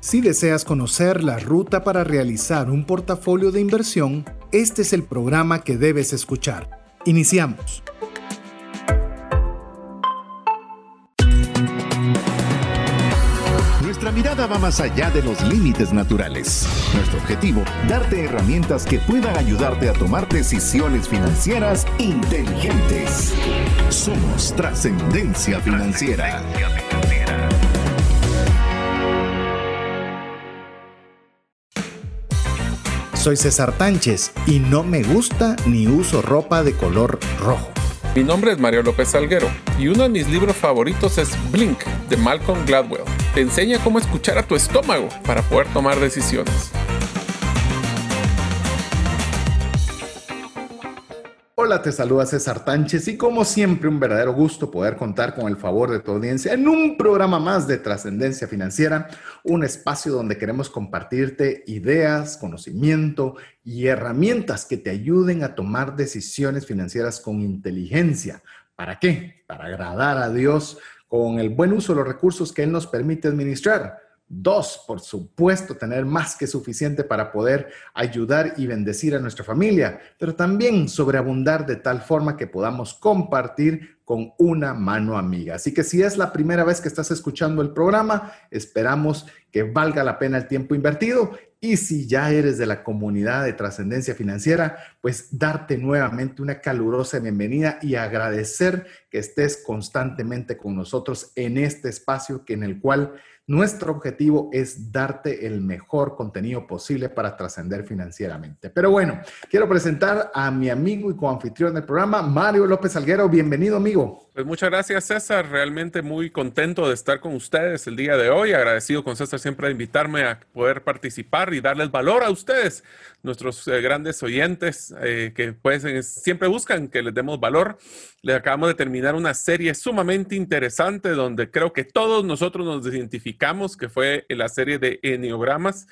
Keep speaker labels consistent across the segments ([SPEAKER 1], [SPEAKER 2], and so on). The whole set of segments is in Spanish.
[SPEAKER 1] Si deseas conocer la ruta para realizar un portafolio de inversión, este es el programa que debes escuchar. Iniciamos.
[SPEAKER 2] Nuestra mirada va más allá de los límites naturales. Nuestro objetivo, darte herramientas que puedan ayudarte a tomar decisiones financieras inteligentes. Somos trascendencia financiera.
[SPEAKER 1] Soy César Tánchez y no me gusta ni uso ropa de color rojo.
[SPEAKER 3] Mi nombre es Mario López Salguero y uno de mis libros favoritos es Blink de Malcolm Gladwell. Te enseña cómo escuchar a tu estómago para poder tomar decisiones.
[SPEAKER 1] Hola, te saluda César Tánchez y como siempre un verdadero gusto poder contar con el favor de tu audiencia en un programa más de trascendencia financiera, un espacio donde queremos compartirte ideas, conocimiento y herramientas que te ayuden a tomar decisiones financieras con inteligencia. ¿Para qué? Para agradar a Dios con el buen uso de los recursos que Él nos permite administrar Dos, por supuesto, tener más que suficiente para poder ayudar y bendecir a nuestra familia, pero también sobreabundar de tal forma que podamos compartir con una mano amiga. Así que si es la primera vez que estás escuchando el programa, esperamos que valga la pena el tiempo invertido y si ya eres de la comunidad de trascendencia financiera, pues darte nuevamente una calurosa bienvenida y agradecer que estés constantemente con nosotros en este espacio que en el cual nuestro objetivo es darte el mejor contenido posible para trascender financieramente. Pero bueno, quiero presentar a mi amigo y coanfitrión del programa, Mario López Alguero. Bienvenido, amigo.
[SPEAKER 3] Pues muchas gracias, César. Realmente muy contento de estar con ustedes el día de hoy. Agradecido con César siempre de invitarme a poder participar y darles valor a ustedes, nuestros eh, grandes oyentes eh, que pues, siempre buscan que les demos valor. Le acabamos de terminar una serie sumamente interesante donde creo que todos nosotros nos identificamos, que fue la serie de Enneogramas.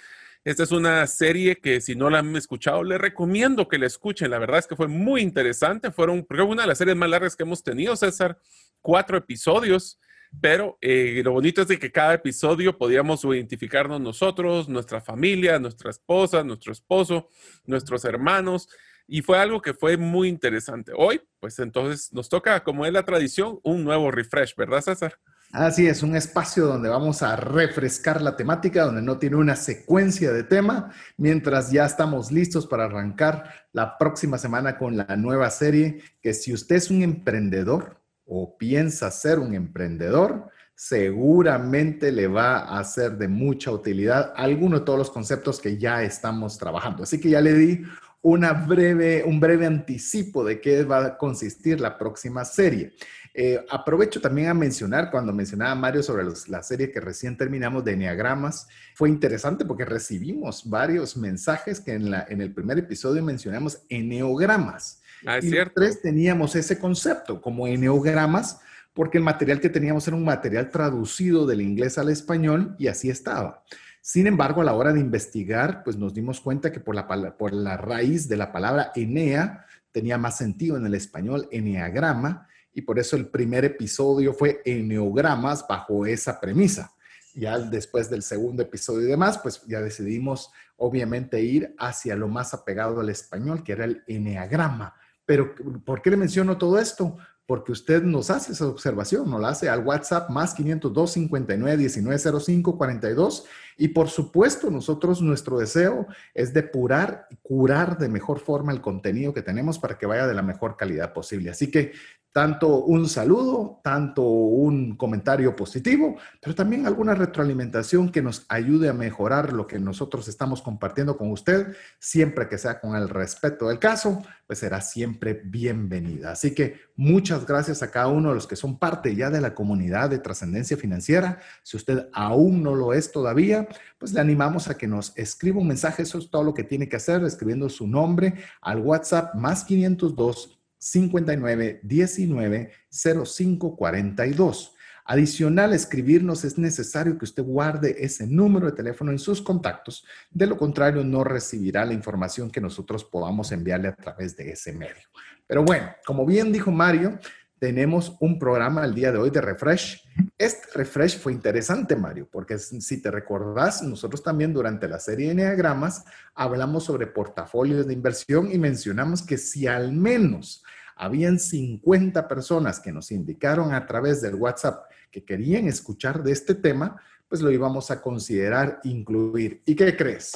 [SPEAKER 3] Esta es una serie que si no la han escuchado, les recomiendo que la escuchen. La verdad es que fue muy interesante. Fueron, creo, una de las series más largas que hemos tenido, César. Cuatro episodios. Pero eh, lo bonito es de que cada episodio podíamos identificarnos nosotros, nuestra familia, nuestra esposa, nuestro esposo, nuestros hermanos y fue algo que fue muy interesante. Hoy, pues entonces nos toca, como es la tradición, un nuevo refresh, ¿verdad, César?
[SPEAKER 1] Así es, un espacio donde vamos a refrescar la temática, donde no tiene una secuencia de tema, mientras ya estamos listos para arrancar la próxima semana con la nueva serie, que si usted es un emprendedor o piensa ser un emprendedor, seguramente le va a ser de mucha utilidad alguno de todos los conceptos que ya estamos trabajando. Así que ya le di una breve, un breve anticipo de qué va a consistir la próxima serie. Eh, aprovecho también a mencionar, cuando mencionaba Mario sobre la serie que recién terminamos de Enneagramas, fue interesante porque recibimos varios mensajes que en, la, en el primer episodio mencionamos Enneogramas.
[SPEAKER 3] Ah, es
[SPEAKER 1] y
[SPEAKER 3] cierto.
[SPEAKER 1] tres teníamos ese concepto como Enneogramas porque el material que teníamos era un material traducido del inglés al español y así estaba. Sin embargo, a la hora de investigar, pues nos dimos cuenta que por la, por la raíz de la palabra enea tenía más sentido en el español eneagrama y por eso el primer episodio fue eneogramas bajo esa premisa. Ya después del segundo episodio y demás, pues ya decidimos obviamente ir hacia lo más apegado al español, que era el eneagrama. Pero ¿por qué le menciono todo esto? porque usted nos hace esa observación, nos la hace al WhatsApp más 502 59 19 05 42 y por supuesto nosotros nuestro deseo es depurar y curar de mejor forma el contenido que tenemos para que vaya de la mejor calidad posible. Así que tanto un saludo, tanto un comentario positivo, pero también alguna retroalimentación que nos ayude a mejorar lo que nosotros estamos compartiendo con usted, siempre que sea con el respeto del caso, pues será siempre bienvenida. Así que muchas gracias a cada uno de los que son parte ya de la comunidad de trascendencia financiera. Si usted aún no lo es todavía, pues le animamos a que nos escriba un mensaje. Eso es todo lo que tiene que hacer, escribiendo su nombre al WhatsApp más 502 59 19 05 42. Adicional, escribirnos es necesario que usted guarde ese número de teléfono en sus contactos. De lo contrario, no recibirá la información que nosotros podamos enviarle a través de ese medio. Pero bueno, como bien dijo Mario, tenemos un programa el día de hoy de refresh. Este refresh fue interesante, Mario, porque si te recordás, nosotros también durante la serie de diagramas hablamos sobre portafolios de inversión y mencionamos que si al menos habían 50 personas que nos indicaron a través del WhatsApp que querían escuchar de este tema, pues lo íbamos a considerar incluir. ¿Y qué crees?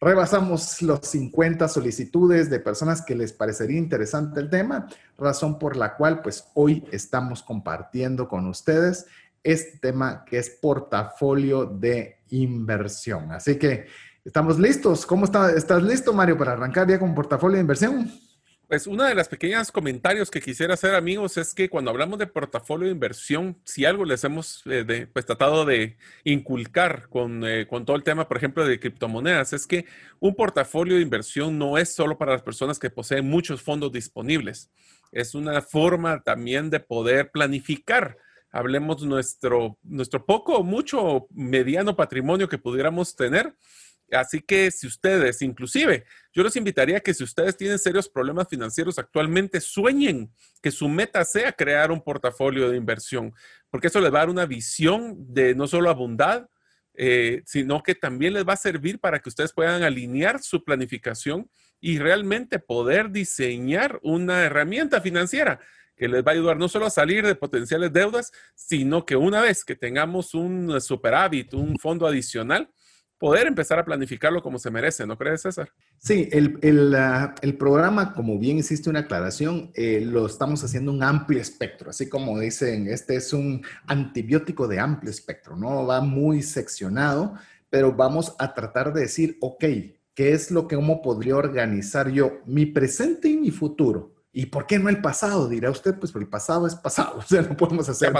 [SPEAKER 1] Rebasamos los 50 solicitudes de personas que les parecería interesante el tema, razón por la cual pues hoy estamos compartiendo con ustedes este tema que es portafolio de inversión. Así que estamos listos. ¿Cómo está, estás listo, Mario, para arrancar ya con portafolio de inversión?
[SPEAKER 3] Pues una de las pequeñas comentarios que quisiera hacer, amigos, es que cuando hablamos de portafolio de inversión, si algo les hemos eh, pues, tratado de inculcar con, eh, con, todo el tema, por ejemplo, de criptomonedas, es que un portafolio de inversión no es solo para las personas que poseen muchos fondos disponibles. Es una forma también de poder planificar hablemos nuestro, nuestro poco mucho mediano patrimonio que pudiéramos tener Así que si ustedes, inclusive, yo les invitaría que si ustedes tienen serios problemas financieros actualmente, sueñen que su meta sea crear un portafolio de inversión, porque eso les va a dar una visión de no solo abundar, eh, sino que también les va a servir para que ustedes puedan alinear su planificación y realmente poder diseñar una herramienta financiera que les va a ayudar no solo a salir de potenciales deudas, sino que una vez que tengamos un superávit, un fondo adicional, poder empezar a planificarlo como se merece, ¿no crees, César?
[SPEAKER 1] Sí, el, el, el programa, como bien hiciste una aclaración, eh, lo estamos haciendo un amplio espectro, así como dicen, este es un antibiótico de amplio espectro, ¿no? Va muy seccionado, pero vamos a tratar de decir, ok, ¿qué es lo que, podría organizar yo mi presente y mi futuro? ¿Y por qué no el pasado? Dirá usted, pues el pasado es pasado, o sea, no podemos hacer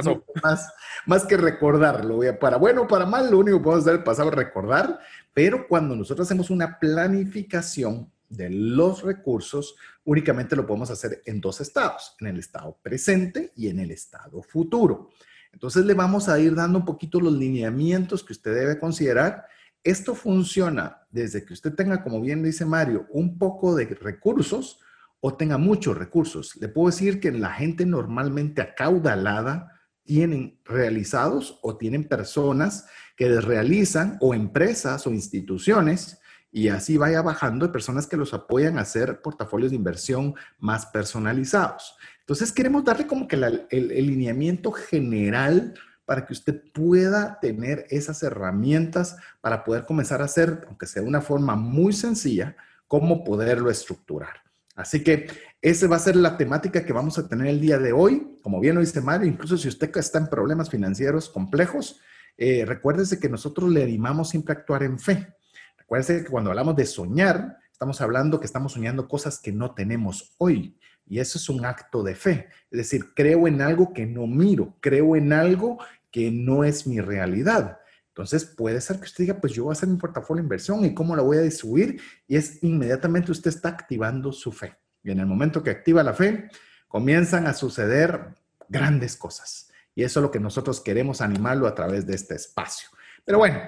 [SPEAKER 1] más, más que recordarlo. Para bueno o para mal, lo único que podemos hacer el pasado es recordar, pero cuando nosotros hacemos una planificación de los recursos, únicamente lo podemos hacer en dos estados, en el estado presente y en el estado futuro. Entonces le vamos a ir dando un poquito los lineamientos que usted debe considerar. Esto funciona desde que usted tenga, como bien dice Mario, un poco de recursos, o tenga muchos recursos. Le puedo decir que la gente normalmente acaudalada tienen realizados o tienen personas que realizan o empresas o instituciones y así vaya bajando de personas que los apoyan a hacer portafolios de inversión más personalizados. Entonces queremos darle como que el, el lineamiento general para que usted pueda tener esas herramientas para poder comenzar a hacer, aunque sea de una forma muy sencilla, cómo poderlo estructurar. Así que esa va a ser la temática que vamos a tener el día de hoy. Como bien lo dice Mario, incluso si usted está en problemas financieros complejos, eh, recuérdese que nosotros le animamos siempre a actuar en fe. Recuérdese que cuando hablamos de soñar, estamos hablando que estamos soñando cosas que no tenemos hoy. Y eso es un acto de fe. Es decir, creo en algo que no miro, creo en algo que no es mi realidad. Entonces puede ser que usted diga, pues yo voy a hacer mi portafolio de inversión y cómo la voy a distribuir. Y es inmediatamente usted está activando su fe. Y en el momento que activa la fe, comienzan a suceder grandes cosas. Y eso es lo que nosotros queremos animarlo a través de este espacio. Pero bueno,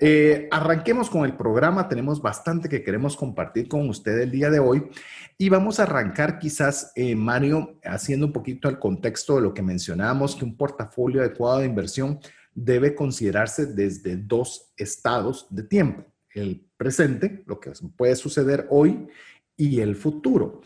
[SPEAKER 1] eh, arranquemos con el programa. Tenemos bastante que queremos compartir con usted el día de hoy. Y vamos a arrancar quizás, eh, Mario, haciendo un poquito el contexto de lo que mencionábamos, que un portafolio adecuado de inversión debe considerarse desde dos estados de tiempo, el presente, lo que puede suceder hoy, y el futuro.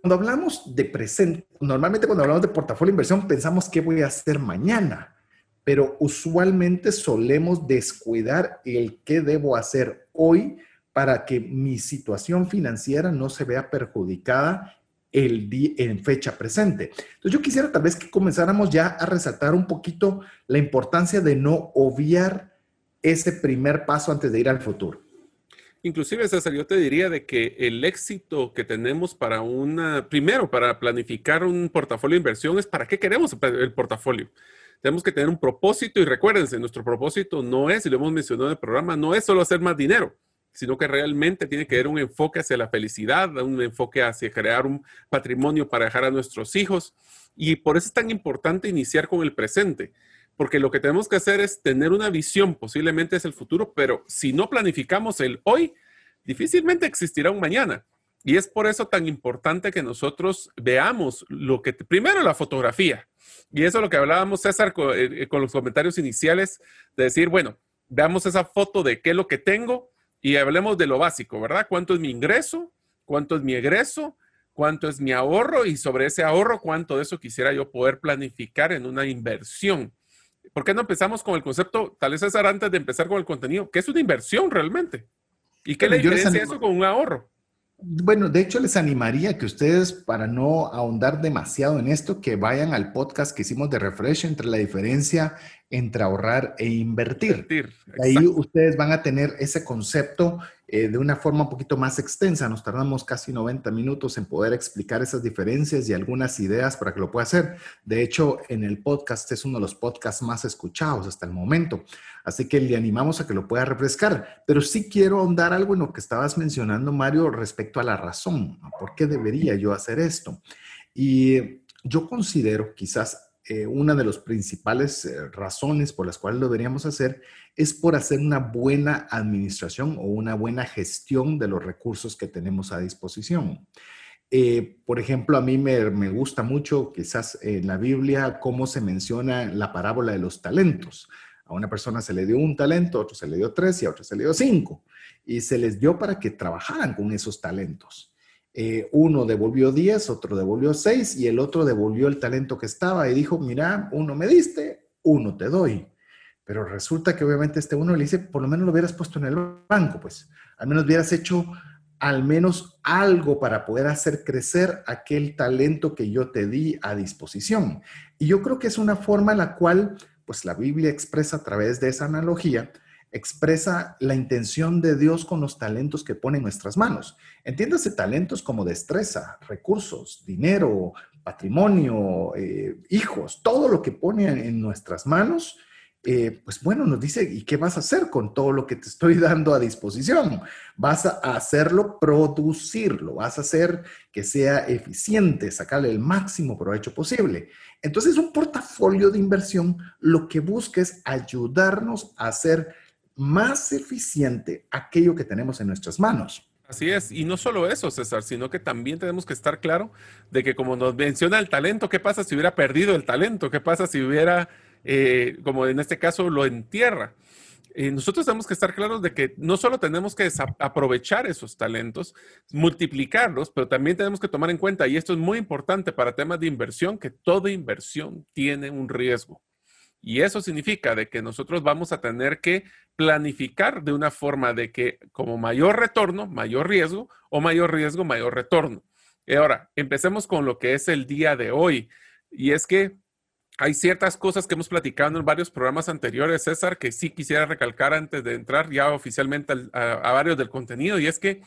[SPEAKER 1] Cuando hablamos de presente, normalmente cuando hablamos de portafolio inversión pensamos qué voy a hacer mañana, pero usualmente solemos descuidar el qué debo hacer hoy para que mi situación financiera no se vea perjudicada el en fecha presente. Entonces yo quisiera tal vez que comenzáramos ya a resaltar un poquito la importancia de no obviar ese primer paso antes de ir al futuro.
[SPEAKER 3] Inclusive, César, yo te diría de que el éxito que tenemos para una, primero, para planificar un portafolio de inversión es para qué queremos el portafolio. Tenemos que tener un propósito y recuérdense, nuestro propósito no es, y lo hemos mencionado en el programa, no es solo hacer más dinero sino que realmente tiene que haber un enfoque hacia la felicidad, un enfoque hacia crear un patrimonio para dejar a nuestros hijos. Y por eso es tan importante iniciar con el presente, porque lo que tenemos que hacer es tener una visión, posiblemente es el futuro, pero si no planificamos el hoy, difícilmente existirá un mañana. Y es por eso tan importante que nosotros veamos lo que, primero la fotografía. Y eso es lo que hablábamos, César, con, eh, con los comentarios iniciales, de decir, bueno, veamos esa foto de qué es lo que tengo y hablemos de lo básico, ¿verdad? ¿Cuánto es mi ingreso? ¿Cuánto es mi egreso? ¿Cuánto es mi ahorro? Y sobre ese ahorro, ¿cuánto de eso quisiera yo poder planificar en una inversión? ¿Por qué no empezamos con el concepto, tal vez César, antes de empezar con el contenido, qué es una inversión realmente? ¿Y qué le diferencia eso con un ahorro?
[SPEAKER 1] Bueno, de hecho les animaría que ustedes, para no ahondar demasiado en esto, que vayan al podcast que hicimos de Refresh entre la diferencia entre ahorrar e invertir. Ahí ustedes van a tener ese concepto eh, de una forma un poquito más extensa. Nos tardamos casi 90 minutos en poder explicar esas diferencias y algunas ideas para que lo pueda hacer. De hecho, en el podcast es uno de los podcasts más escuchados hasta el momento. Así que le animamos a que lo pueda refrescar. Pero sí quiero ahondar algo en lo que estabas mencionando, Mario, respecto a la razón. ¿Por qué debería yo hacer esto? Y yo considero quizás eh, una de las principales eh, razones por las cuales lo deberíamos hacer es por hacer una buena administración o una buena gestión de los recursos que tenemos a disposición. Eh, por ejemplo, a mí me, gusta mucho, quizás en la Biblia, cómo se menciona la parábola de los talentos. A una persona se le dio un talento, a otro se le dio tres y a otro se le dio cinco. Y se les dio para que trabajaran con esos talentos. Eh, uno devolvió 10, otro devolvió 6 y el otro devolvió el talento que estaba y dijo, mira, uno me diste, uno te doy. Pero resulta que obviamente este uno le dice, por lo menos lo hubieras puesto en el banco, pues al menos hubieras hecho al menos algo para poder hacer crecer aquel talento que yo te di a disposición. Y yo creo que es una forma en la cual, pues la Biblia expresa a través de esa analogía, expresa la intención de Dios con los talentos que pone en nuestras manos. Entiéndase talentos como destreza, recursos, dinero, patrimonio, eh, hijos, todo lo que pone en nuestras manos. Eh, pues bueno, nos dice, ¿y qué vas a hacer con todo lo que te estoy dando a disposición? Vas a hacerlo producirlo, vas a hacer que sea eficiente, sacarle el máximo provecho posible. Entonces, un portafolio de inversión lo que busca es ayudarnos a hacer más eficiente aquello que tenemos en nuestras manos.
[SPEAKER 3] Así es, y no solo eso, César, sino que también tenemos que estar claro de que como nos menciona el talento, ¿qué pasa si hubiera perdido el talento? ¿Qué pasa si hubiera, eh, como en este caso, lo entierra? Eh, nosotros tenemos que estar claros de que no solo tenemos que aprovechar esos talentos, multiplicarlos, pero también tenemos que tomar en cuenta, y esto es muy importante para temas de inversión, que toda inversión tiene un riesgo. Y eso significa de que nosotros vamos a tener que planificar de una forma de que como mayor retorno, mayor riesgo o mayor riesgo, mayor retorno. Y ahora, empecemos con lo que es el día de hoy. Y es que hay ciertas cosas que hemos platicado en varios programas anteriores, César, que sí quisiera recalcar antes de entrar ya oficialmente a, a varios del contenido. Y es que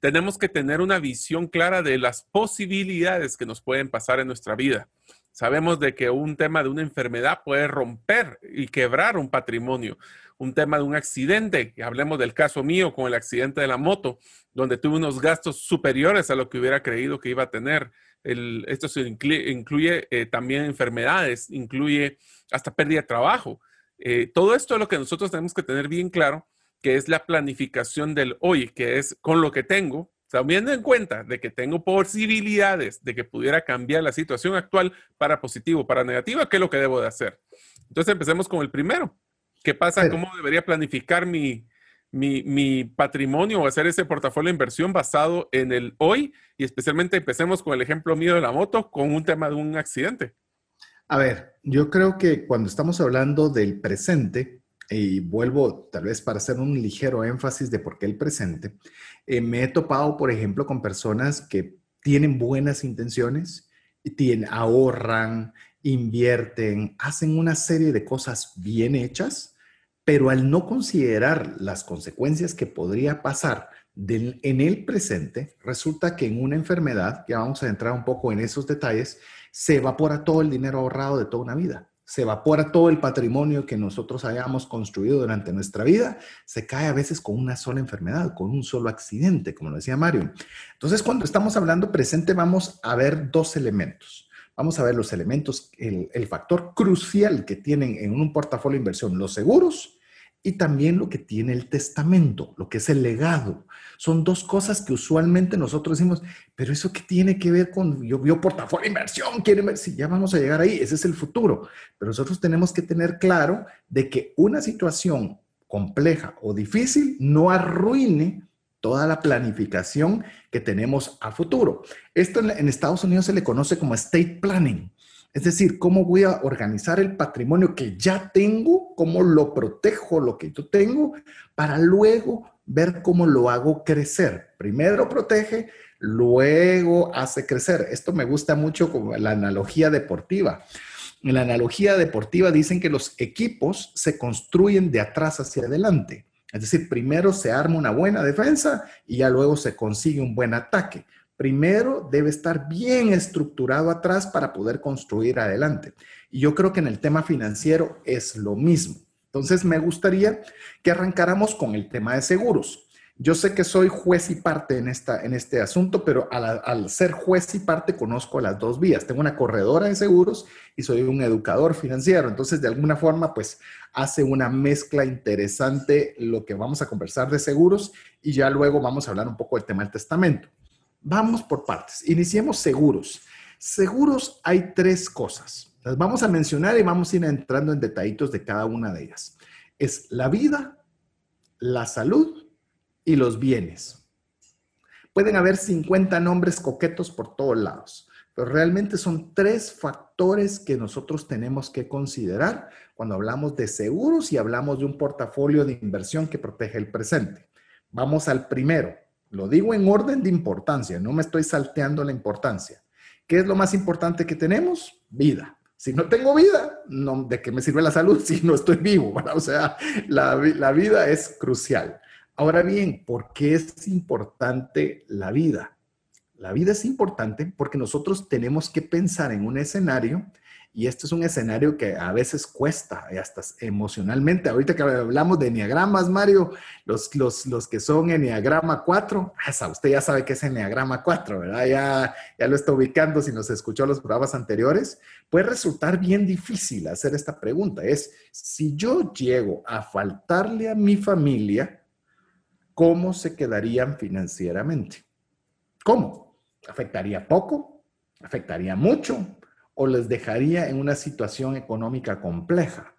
[SPEAKER 3] tenemos que tener una visión clara de las posibilidades que nos pueden pasar en nuestra vida. Sabemos de que un tema de una enfermedad puede romper y quebrar un patrimonio. Un tema de un accidente, hablemos del caso mío con el accidente de la moto, donde tuve unos gastos superiores a lo que hubiera creído que iba a tener. esto incluye, eh, también enfermedades, incluye hasta pérdida de trabajo. Eh, todo esto es lo que nosotros tenemos que tener bien claro, que es la planificación del hoy, que es con lo que tengo, Teniendo en cuenta de que tengo posibilidades de que pudiera cambiar la situación actual para positivo, para negativa, ¿qué es lo que debo de hacer? Entonces empecemos con el primero. ¿Qué pasa? ¿Cómo debería planificar mi, mi, mi, patrimonio o hacer ese portafolio de inversión basado en el hoy? Y especialmente empecemos con el ejemplo mío de la moto, con un tema de un accidente.
[SPEAKER 1] A ver, yo creo que cuando estamos hablando del presente, y vuelvo tal vez para hacer un ligero énfasis de por qué el presente, eh, me he topado, por ejemplo, con personas que tienen buenas intenciones, tienen, ahorran, invierten, hacen una serie de cosas bien hechas, pero al no considerar las consecuencias que podría pasar en el presente, resulta que en una enfermedad, ya vamos a entrar un poco en esos detalles, se evapora todo el dinero ahorrado de toda una vida se evapora todo el patrimonio que nosotros hayamos construido durante nuestra vida, se cae a veces con una sola enfermedad, con un solo accidente, como lo decía Mario. Entonces, cuando estamos hablando presente, vamos a ver dos elementos. Vamos a ver los elementos, el, factor crucial que tienen en un portafolio de inversión, los seguros y también lo que tiene el testamento, lo que es el legado. Son dos cosas que usualmente nosotros decimos, pero eso qué tiene que ver con, yo veo portafolio inversión, quiere ver si ya vamos a llegar ahí, ese es el futuro. Pero nosotros tenemos que tener claro de que una situación compleja o difícil no arruine toda la planificación que tenemos a futuro. Esto en, Estados Unidos se le conoce como estate planning. Es decir, cómo voy a organizar el patrimonio que ya tengo, cómo lo protejo, lo que yo tengo, para luego ver cómo lo hago crecer. Primero protege, luego hace crecer. Esto me gusta mucho como la analogía deportiva. En la analogía deportiva dicen que los equipos se construyen de atrás hacia adelante. Es decir, primero se arma una buena defensa y ya luego se consigue un buen ataque. Primero debe estar bien estructurado atrás para poder construir adelante. Y yo creo que en el tema financiero es lo mismo. Entonces me gustaría que arrancáramos con el tema de seguros. Yo sé que soy juez y parte en, esta, en este asunto, pero al, ser juez y parte conozco las dos vías. Tengo una corredora de seguros y soy un educador financiero. Entonces, de alguna forma, pues hace una mezcla interesante lo que vamos a conversar de seguros y ya luego vamos a hablar un poco del tema del testamento. Vamos por partes. Iniciemos seguros. Seguros hay tres cosas. Las vamos a mencionar y vamos a ir entrando en detallitos de cada una de ellas. Es la vida, la salud y los bienes. Pueden haber 50 nombres coquetos por todos lados, pero realmente son tres factores que nosotros tenemos que considerar cuando hablamos de seguros y hablamos de un portafolio de inversión que protege el presente. Vamos al primero. Lo digo en orden de importancia, no me estoy salteando la importancia. ¿Qué es lo más importante que tenemos? Vida. Si no tengo vida, ¿de qué me sirve la salud si no estoy vivo? O sea, la, la vida es crucial. Ahora bien, ¿por qué es importante la vida? La vida es importante porque nosotros tenemos que pensar en un escenario y este es un escenario que a veces cuesta, hasta emocionalmente. Ahorita que hablamos de enneagramas, Mario, los, los, los que son enneagrama 4, usted ya sabe que es enneagrama 4, ¿verdad? Ya, ya lo está ubicando si nos escuchó los programas anteriores. Puede resultar bien difícil hacer esta pregunta. Es, si yo llego a faltarle a mi familia, ¿cómo se quedarían financieramente? ¿Cómo? ¿Afectaría poco? ¿Afectaría mucho? ¿O les dejaría en una situación económica compleja?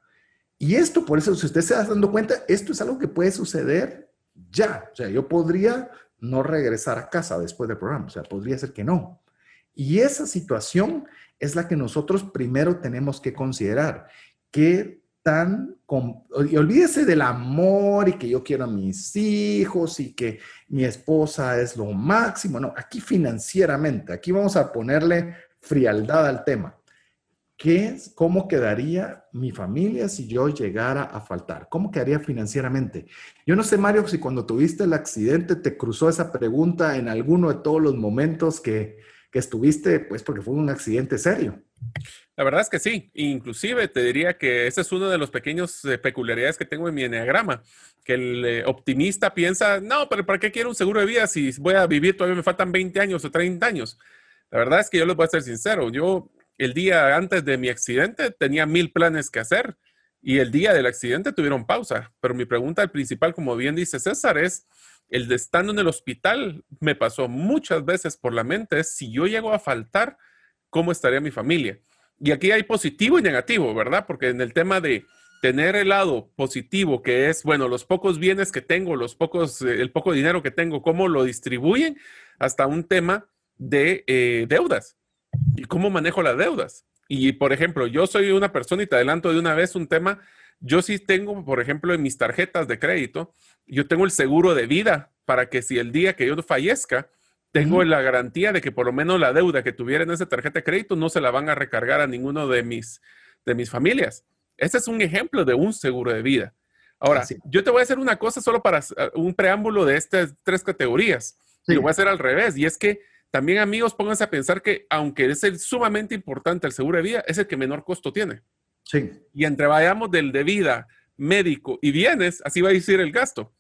[SPEAKER 1] Y esto, por eso, si usted se está dando cuenta, esto es algo que puede suceder ya. O sea, yo podría no regresar a casa después del programa. O sea, podría ser que no. Y esa situación es la que nosotros primero tenemos que considerar. ¿Qué y olvídese del amor y que yo quiero a mis hijos y que mi esposa es lo máximo. No, aquí financieramente, aquí vamos a ponerle frialdad al tema. ¿Qué es, cómo quedaría mi familia si yo llegara a faltar? ¿Cómo quedaría financieramente? Yo no sé, Mario, si cuando tuviste el accidente te cruzó esa pregunta en alguno de todos los momentos que, que estuviste, pues porque fue un accidente serio.
[SPEAKER 3] La verdad es que sí. Inclusive te diría que ese es uno de los pequeños eh, peculiaridades que tengo en mi enneagrama, que el eh, optimista piensa, no, pero ¿para qué quiero un seguro de vida si voy a vivir todavía me faltan 20 años o 30 años? La verdad es que yo les voy a ser sincero. Yo el día antes de mi accidente tenía mil planes que hacer y el día del accidente tuvieron pausa. Pero mi pregunta principal, como bien dice César, es el de estando en el hospital me pasó muchas veces por la mente si yo llego a faltar, ¿cómo estaría mi familia? Y aquí hay positivo y negativo, ¿verdad? Porque en el tema de tener el lado positivo, que es, bueno, los pocos bienes que tengo, los pocos, eh, el poco dinero que tengo, cómo lo distribuyen, hasta un tema de eh, deudas y cómo manejo las deudas. Y, por ejemplo, yo soy una persona y te adelanto de una vez un tema, yo sí tengo, por ejemplo, en mis tarjetas de crédito, yo tengo el seguro de vida para que si el día que yo fallezca, tengo la garantía de que por lo menos la deuda que tuviera en esa tarjeta de crédito no se la van a recargar a ninguno de mis, de mis familias. Ese es un ejemplo de un seguro de vida. Ahora, yo te voy a hacer una cosa solo para un preámbulo de estas tres categorías. lo voy a hacer al revés. Y es que también, amigos, pónganse a pensar que aunque es el sumamente importante el seguro de vida, es el que menor costo tiene.
[SPEAKER 1] Sí.
[SPEAKER 3] Y entre vayamos del de vida, médico y bienes, así va a decir el gasto.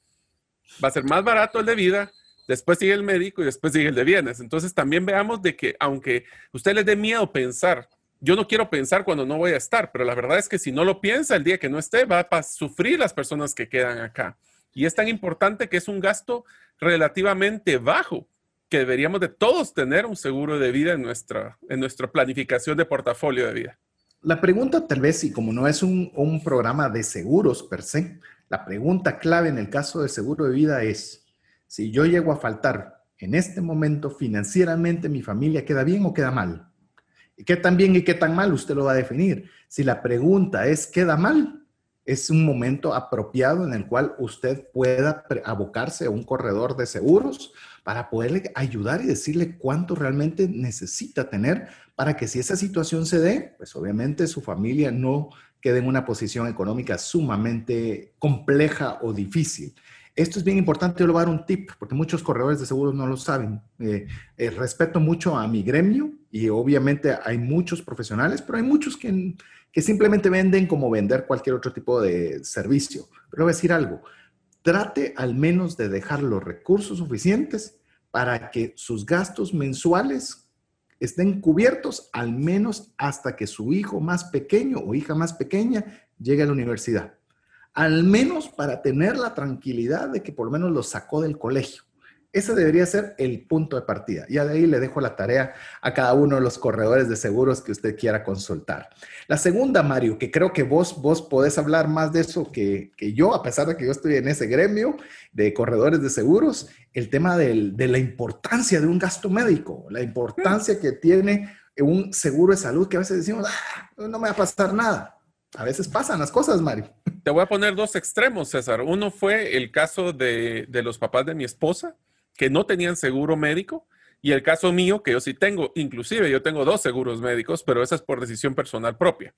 [SPEAKER 3] Va a ser más barato el de vida, después sigue el médico y después sigue el de bienes. Entonces también veamos de que aunque usted les dé miedo pensar yo no quiero pensar cuando no voy a estar, pero la verdad es que si no lo piensa el día que no esté, va a sufrir las personas que quedan acá. Y es tan importante que es un gasto relativamente bajo, que deberíamos de todos tener un seguro de vida en nuestra, en nuestra planificación de portafolio de vida.
[SPEAKER 1] La pregunta tal vez, y como no es un, programa de seguros per se, la pregunta clave en el caso del seguro de vida es, si yo llego a faltar en este momento financieramente, ¿mi familia queda bien o queda mal? ¿Y qué tan bien y qué tan mal usted lo va a definir? Si la pregunta es ¿queda mal? Es un momento apropiado en el cual usted pueda abocarse a un corredor de seguros para poderle ayudar y decirle cuánto realmente necesita tener para que si esa situación se dé, pues obviamente su familia no quede en una posición económica sumamente compleja o difícil. Esto es bien importante, yo le voy a dar un tip, porque muchos corredores de seguros no lo saben. Eh, eh, respeto mucho a mi gremio y obviamente hay muchos profesionales, pero hay muchos que, que simplemente venden como vender cualquier otro tipo de servicio. Pero voy a decir algo, trate al menos de dejar los recursos suficientes para que sus gastos mensuales estén cubiertos al menos hasta que su hijo más pequeño o hija más pequeña llegue a la universidad al menos para tener la tranquilidad de que por lo menos lo sacó del colegio. Ese debería ser el punto de partida. Ya de ahí le dejo la tarea a cada uno de los corredores de seguros que usted quiera consultar. La segunda, Mario, que creo que vos, vos podés hablar más de eso que, yo, a pesar de que yo estoy en ese gremio de corredores de seguros, el tema de la importancia de un gasto médico, la importancia que tiene un seguro de salud que a veces decimos, ah, no me va a pasar nada. A veces pasan las cosas, Mario.
[SPEAKER 3] Te voy a poner dos extremos, César. Uno fue el caso de, los papás de mi esposa, que no tenían seguro médico, y el caso mío, que yo sí tengo, inclusive yo tengo dos seguros médicos, pero esa es por decisión personal propia.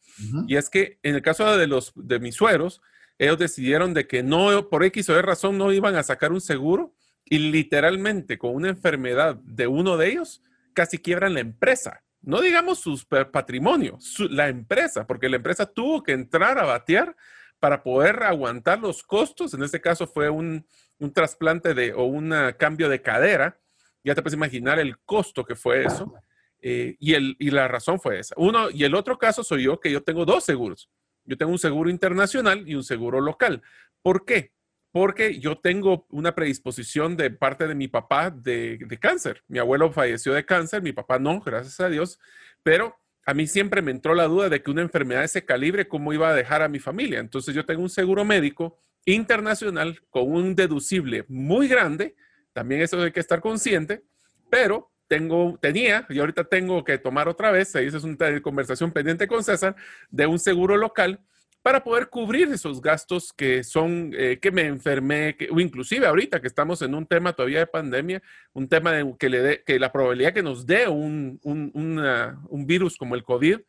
[SPEAKER 3] Y es que en el caso de, los, de mis sueros, ellos decidieron de que no, por X o Y razón, no iban a sacar un seguro y literalmente con una enfermedad de uno de ellos, casi quiebran la empresa no digamos sus patrimonios, la empresa, porque la empresa tuvo que entrar a batear para poder aguantar los costos. En este caso fue un, trasplante de, o un cambio de cadera. Ya te puedes imaginar el costo que fue eso. Eh, y, el, y la razón fue esa. Uno, y el otro caso soy yo, que yo tengo dos seguros. Yo tengo un seguro internacional y un seguro local. ¿Por qué? Porque yo tengo una predisposición de parte de mi papá de, de cáncer. Mi abuelo falleció de cáncer, mi papá no, gracias a Dios, pero a mí siempre me entró la duda de que una enfermedad de ese calibre, ¿cómo iba a dejar a mi familia? Entonces yo tengo un seguro médico internacional con un deducible muy grande, también eso hay que estar consciente, pero tengo, tenía, y ahorita tengo que tomar otra vez, ahí es una conversación pendiente con César, de un seguro local para poder cubrir esos gastos que son, eh, que me enfermé, o inclusive ahorita que estamos en un tema todavía de pandemia, un tema de que, le dé, que la probabilidad que nos dé un, un, un virus como el COVID,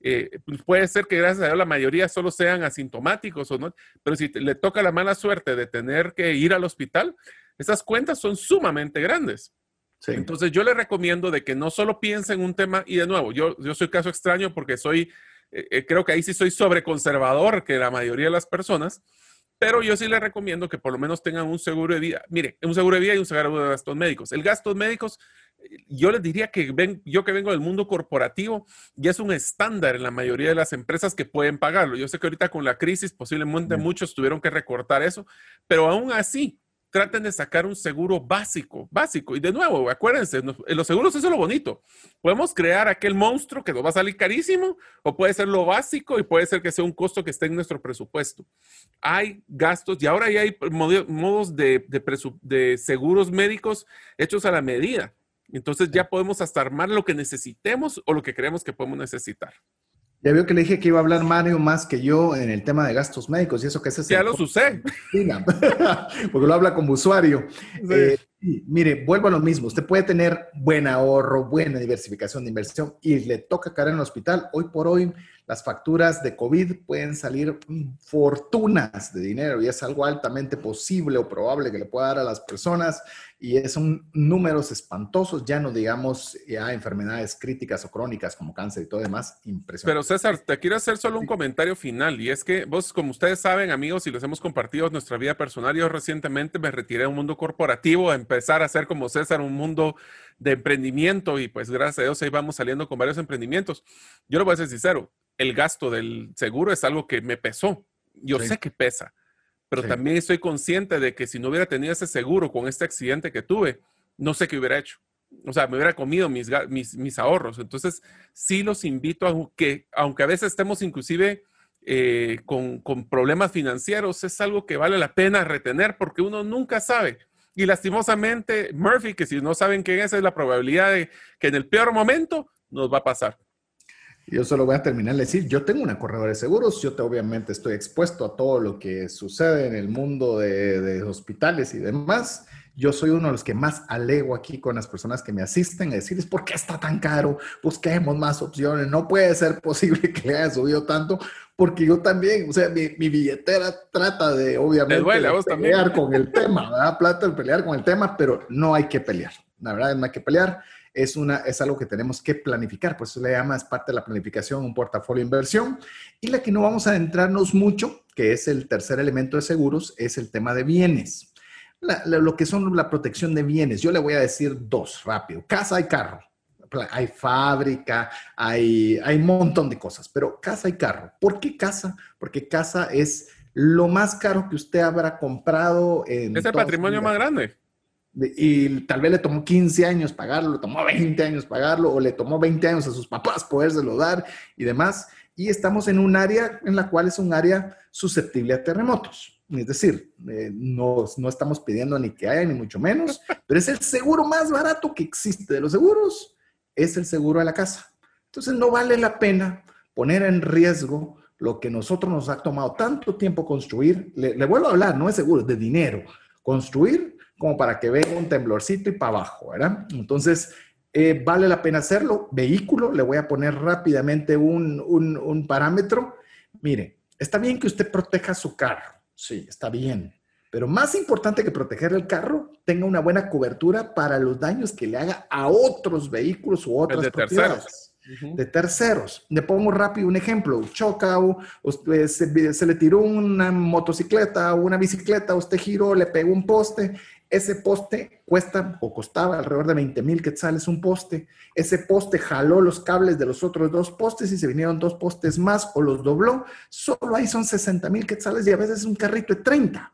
[SPEAKER 3] eh, pues puede ser que gracias a Dios la mayoría solo sean asintomáticos o no, pero si le toca la mala suerte de tener que ir al hospital, esas cuentas son sumamente grandes. Entonces yo le recomiendo de que no solo piense en un tema, y de nuevo, yo, yo soy caso extraño porque soy eh, eh, creo que ahí sí soy sobreconservador que la mayoría de las personas, pero yo sí les recomiendo que por lo menos tengan un seguro de vida. Mire, un seguro de vida y un seguro de gastos médicos. El gastos médicos, yo les diría que ven, yo que vengo del mundo corporativo, ya es un estándar en la mayoría de las empresas que pueden pagarlo. Yo sé que ahorita con la crisis posiblemente muchos tuvieron que recortar eso, pero aún así, traten de sacar un seguro básico, básico. Y de nuevo, acuérdense, los seguros eso es lo bonito. Podemos crear aquel monstruo que nos va a salir carísimo o puede ser lo básico y puede ser que sea un costo que esté en nuestro presupuesto. Hay gastos y ahora ya hay modos de, de seguros médicos hechos a la medida. Entonces ya podemos hasta armar lo que necesitemos o lo que creemos que podemos necesitar.
[SPEAKER 1] Ya veo que le dije que iba a hablar Mario más que yo en el tema de gastos médicos y eso que es ese.
[SPEAKER 3] Ya lo sucede.
[SPEAKER 1] Porque lo habla como usuario. Eh, mire, vuelvo a lo mismo. Usted puede tener buen ahorro, buena diversificación de inversión y le toca caer en el hospital. Hoy por hoy, Las facturas de COVID pueden salir fortunas de dinero y es algo altamente posible o probable que le pueda dar a las personas y son números espantosos, ya no digamos ya enfermedades críticas o crónicas como cáncer y todo demás, impresionante.
[SPEAKER 3] Pero César, te quiero hacer solo un comentario final y es que vos, como ustedes saben, amigos, y los hemos compartido nuestra vida personal, yo recientemente me retiré de un mundo corporativo a empezar a hacer como César un mundo de emprendimiento y pues gracias a Dios ahí vamos saliendo con varios emprendimientos. Yo lo voy a ser sincero, el gasto del seguro es algo que me pesó. Yo sé que pesa pero también estoy consciente de que si no hubiera tenido ese seguro con este accidente que tuve, no sé qué hubiera hecho. O sea, me hubiera comido mis, mis, ahorros. Entonces, sí los invito a que, aunque a veces estemos inclusive eh, con, con, problemas financieros, es algo que vale la pena retener porque uno nunca sabe. Y lastimosamente, Murphy, que si no saben quién es, es la probabilidad de que en el peor momento nos va a pasar.
[SPEAKER 1] Yo solo voy a terminar de decir, yo tengo una corredora de seguros, yo te, obviamente estoy expuesto a todo lo que sucede en el mundo de, hospitales y demás. Yo soy uno de los que más alego aquí con las personas que me asisten a decirles, ¿por qué está tan caro? Busquemos más opciones. No puede ser posible que le haya subido tanto, porque yo también, o sea, mi, billetera trata de, obviamente, pelear con el tema, ¿verdad? Plata de pelear con el tema, pero no hay que pelear. La verdad, no hay que pelear es, una, es algo que tenemos que planificar, pues eso le llama, es parte de la planificación, un portafolio de inversión. Y la que no vamos a adentrarnos mucho, que es el tercer elemento de seguros, es el tema de bienes. lo que son la protección de bienes. Yo le voy a decir dos rápido. Casa y carro. Hay fábrica, hay, hay un montón de cosas, pero casa y carro. ¿Por qué casa? Porque casa es lo más caro que usted habrá comprado. En
[SPEAKER 3] es el patrimonio más grande
[SPEAKER 1] y tal vez le tomó 15 años pagarlo, le tomó 20 años pagarlo, o le tomó 20 años a sus papás podérselo dar y demás. Y estamos en un área en la cual es un área susceptible a terremotos. Es decir, eh, no, no estamos pidiendo ni que haya, ni mucho menos, pero es el seguro más barato que existe de los seguros, es el seguro de la casa. Entonces no vale la pena poner en riesgo lo que nosotros nos ha tomado tanto tiempo construir. Le, le vuelvo a hablar, no es seguro, es de dinero. Construir como para que venga un temblorcito y para abajo, ¿verdad? Entonces, eh, vale la pena hacerlo. Vehículo, le voy a poner rápidamente un, un, parámetro. Mire, está bien que usted proteja su carro, sí, está bien. Pero más importante que proteger el carro, tenga una buena cobertura para los daños que le haga a otros vehículos u otras propiedades de terceros. Le pongo rápido un ejemplo. Choca, o, se, le tiró una motocicleta o una bicicleta, usted giró, le pegó un poste. Ese poste cuesta o costaba alrededor de 20 mil quetzales un poste. Ese poste jaló los cables de los otros dos postes y se vinieron dos postes más o los dobló. Solo ahí son 60 mil quetzales y a veces un carrito de 30.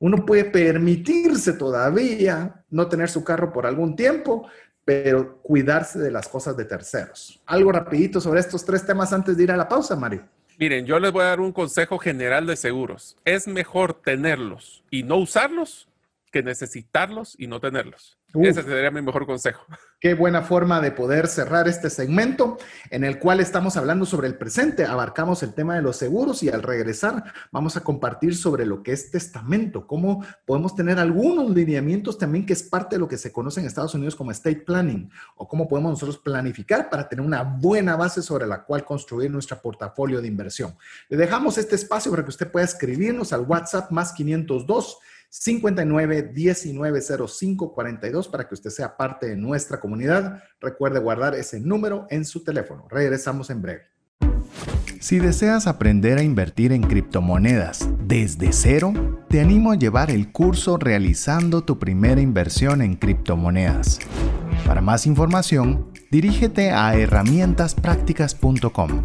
[SPEAKER 1] Uno puede permitirse todavía no tener su carro por algún tiempo, pero cuidarse de las cosas de terceros. Algo rapidito sobre estos tres temas antes de ir a la pausa, Mari.
[SPEAKER 3] Miren, yo les voy a dar un consejo general de seguros. Es mejor tenerlos y no usarlos que necesitarlos y no tenerlos. Ese sería mi mejor consejo.
[SPEAKER 1] Qué buena forma de poder cerrar este segmento en el cual estamos hablando sobre el presente. Abarcamos el tema de los seguros y al regresar vamos a compartir sobre lo que es testamento, cómo podemos tener algunos lineamientos también que es parte de lo que se conoce en Estados Unidos como estate planning o cómo podemos nosotros planificar para tener una buena base sobre la cual construir nuestro portafolio de inversión. Le dejamos este espacio para que usted pueda escribirnos al WhatsApp más 502 59 19 05 42 para que usted sea parte de nuestra comunidad. Recuerde guardar ese número en su teléfono. Regresamos en breve.
[SPEAKER 2] Si deseas aprender a invertir en criptomonedas desde cero, te animo a llevar el curso realizando tu primera inversión en criptomonedas. Para más información, dirígete a herramientasprácticas.com.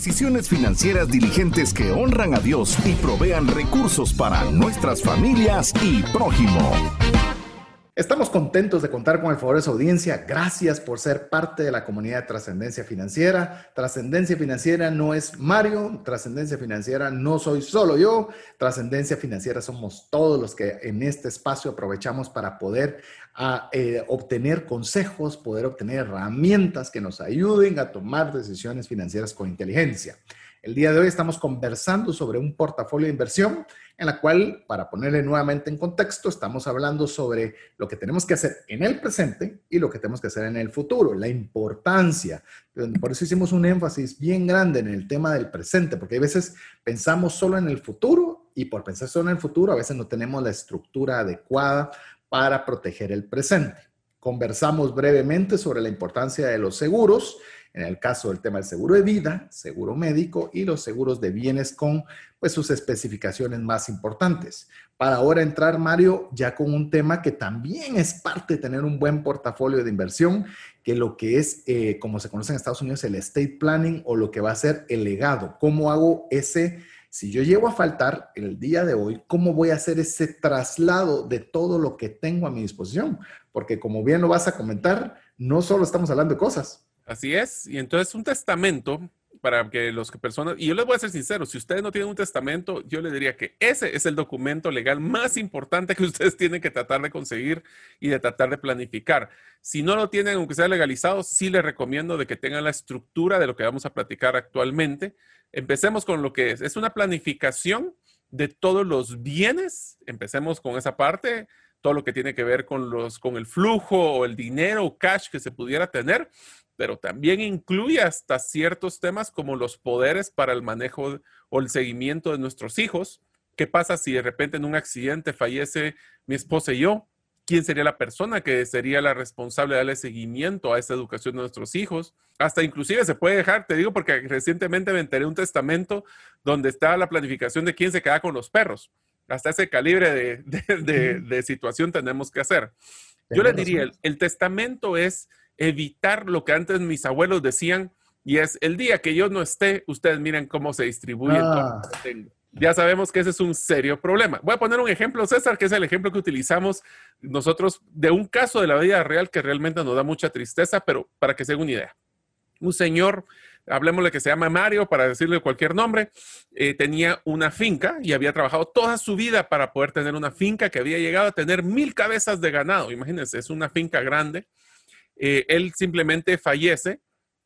[SPEAKER 2] Decisiones financieras diligentes que honran a Dios y provean recursos para nuestras familias y prójimo.
[SPEAKER 1] Estamos contentos de contar con el favor de su audiencia. Gracias por ser parte de la comunidad de Trascendencia Financiera. Trascendencia Financiera no es Mario, Trascendencia Financiera no soy solo yo. Trascendencia Financiera somos todos los que en este espacio aprovechamos para poder a, eh, obtener consejos, poder obtener herramientas que nos ayuden a tomar decisiones financieras con inteligencia. El día de hoy estamos conversando sobre un portafolio de inversión en la cual, para ponerle nuevamente en contexto, estamos hablando sobre lo que tenemos que hacer en el presente y lo que tenemos que hacer en el futuro, la importancia. Por eso hicimos un énfasis bien grande en el tema del presente, porque hay veces pensamos solo en el futuro y por pensar solo en el futuro a veces no tenemos la estructura adecuada para proteger el presente. Conversamos brevemente sobre la importancia de los seguros en el caso del tema del seguro de vida, seguro médico y los seguros de bienes con pues, sus especificaciones más importantes. Para ahora entrar, Mario, ya con un tema que también es parte de tener un buen portafolio de inversión, que lo que es, eh, como se conoce en Estados Unidos, el estate planning o lo que va a ser el legado. ¿Cómo hago ese, si yo llego a faltar el día de hoy, cómo voy a hacer ese traslado de todo lo que tengo a mi disposición? Porque como bien lo vas a comentar, no solo estamos hablando de cosas,
[SPEAKER 3] Así es. Y entonces un testamento para que los personas, y yo les voy a ser sincero, si ustedes no tienen un testamento, yo les diría que ese es el documento legal más importante que ustedes tienen que tratar de conseguir y de tratar de planificar. Si no lo tienen, aunque sea legalizado, sí les recomiendo de que tengan la estructura de lo que vamos a platicar actualmente. Empecemos con lo que es. Es una planificación de todos los bienes. Empecemos con esa parte, todo lo que tiene que ver con los, con el flujo o el dinero o cash que se pudiera tener pero también incluye hasta ciertos temas como los poderes para el manejo o el seguimiento de nuestros hijos. ¿Qué pasa si de repente en un accidente fallece mi esposa y yo? ¿Quién sería la persona que sería la responsable de darle seguimiento a esa educación de nuestros hijos? Hasta inclusive se puede dejar, te digo porque recientemente me enteré un testamento donde está la planificación de quién se queda con los perros. Hasta ese calibre de, situación tenemos que hacer. Yo le diría, el testamento es evitar lo que antes mis abuelos decían, y es el día que yo no esté, ustedes miren cómo se distribuye todo lo que tengo. Ya sabemos que ese es un serio problema. Voy a poner un ejemplo, César, que es el ejemplo que utilizamos nosotros de un caso de la vida real que realmente nos da mucha tristeza, pero para que se haga una idea. Un señor, hablemosle que se llama Mario, para decirle cualquier nombre, eh, tenía una finca y había trabajado toda su vida para poder tener una finca que había llegado a tener mil cabezas de ganado. Imagínense, es una finca grande eh, él simplemente fallece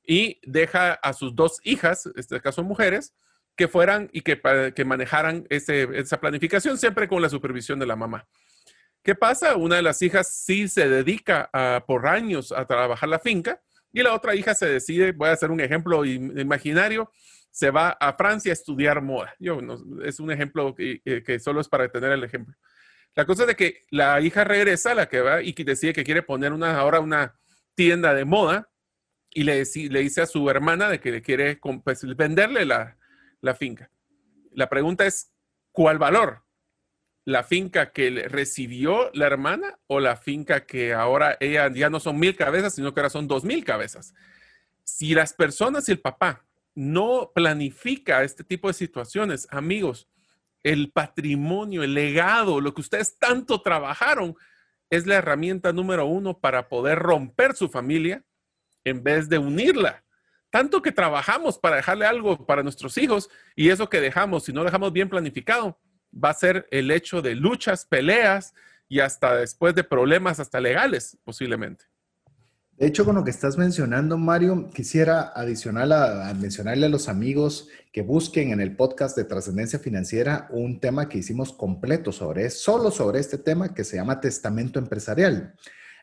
[SPEAKER 3] y deja a sus dos hijas, en este caso mujeres, que fueran y que, que manejaran esa planificación siempre con la supervisión de la mamá. ¿Qué pasa? Una de las hijas sí se dedica por años a trabajar la finca y la otra hija se decide, voy a hacer un ejemplo imaginario, se va a Francia a estudiar moda. Yo, es un ejemplo que, solo es para tener el ejemplo. La cosa es de que la hija regresa, la que va y que decide que quiere poner ahora una, tienda de moda y le, le dice a su hermana de que le quiere pues, venderle la, la finca. La pregunta es, ¿cuál valor? ¿La finca que recibió la hermana o la finca que ahora ella ya no son mil cabezas, sino que ahora son dos mil cabezas? Si las personas y el papá no planifica este tipo de situaciones, amigos, el patrimonio, el legado, lo que ustedes tanto trabajaron, es la herramienta número uno para poder romper su familia en vez de unirla. Tanto que trabajamos para dejarle algo para nuestros hijos y eso que dejamos, si no dejamos bien planificado, va a ser el hecho de luchas, peleas y hasta después de problemas, hasta legales posiblemente.
[SPEAKER 1] De hecho, con lo que estás mencionando, Mario, quisiera adicional a, mencionarle a los amigos que busquen en el podcast de Trascendencia Financiera un tema que hicimos completo sobre, solo sobre este tema que se llama Testamento Empresarial.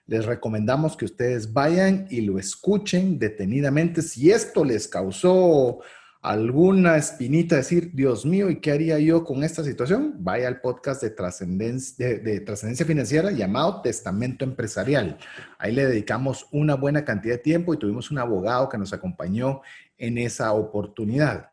[SPEAKER 1] Les recomendamos que ustedes vayan y lo escuchen detenidamente. Si esto les causó alguna espinita, decir, Dios mío, ¿y qué haría yo con esta situación? Vaya al podcast de trascendencia, de, trascendencia financiera llamado Testamento Empresarial. Ahí le dedicamos una buena cantidad de tiempo y tuvimos un abogado que nos acompañó en esa oportunidad.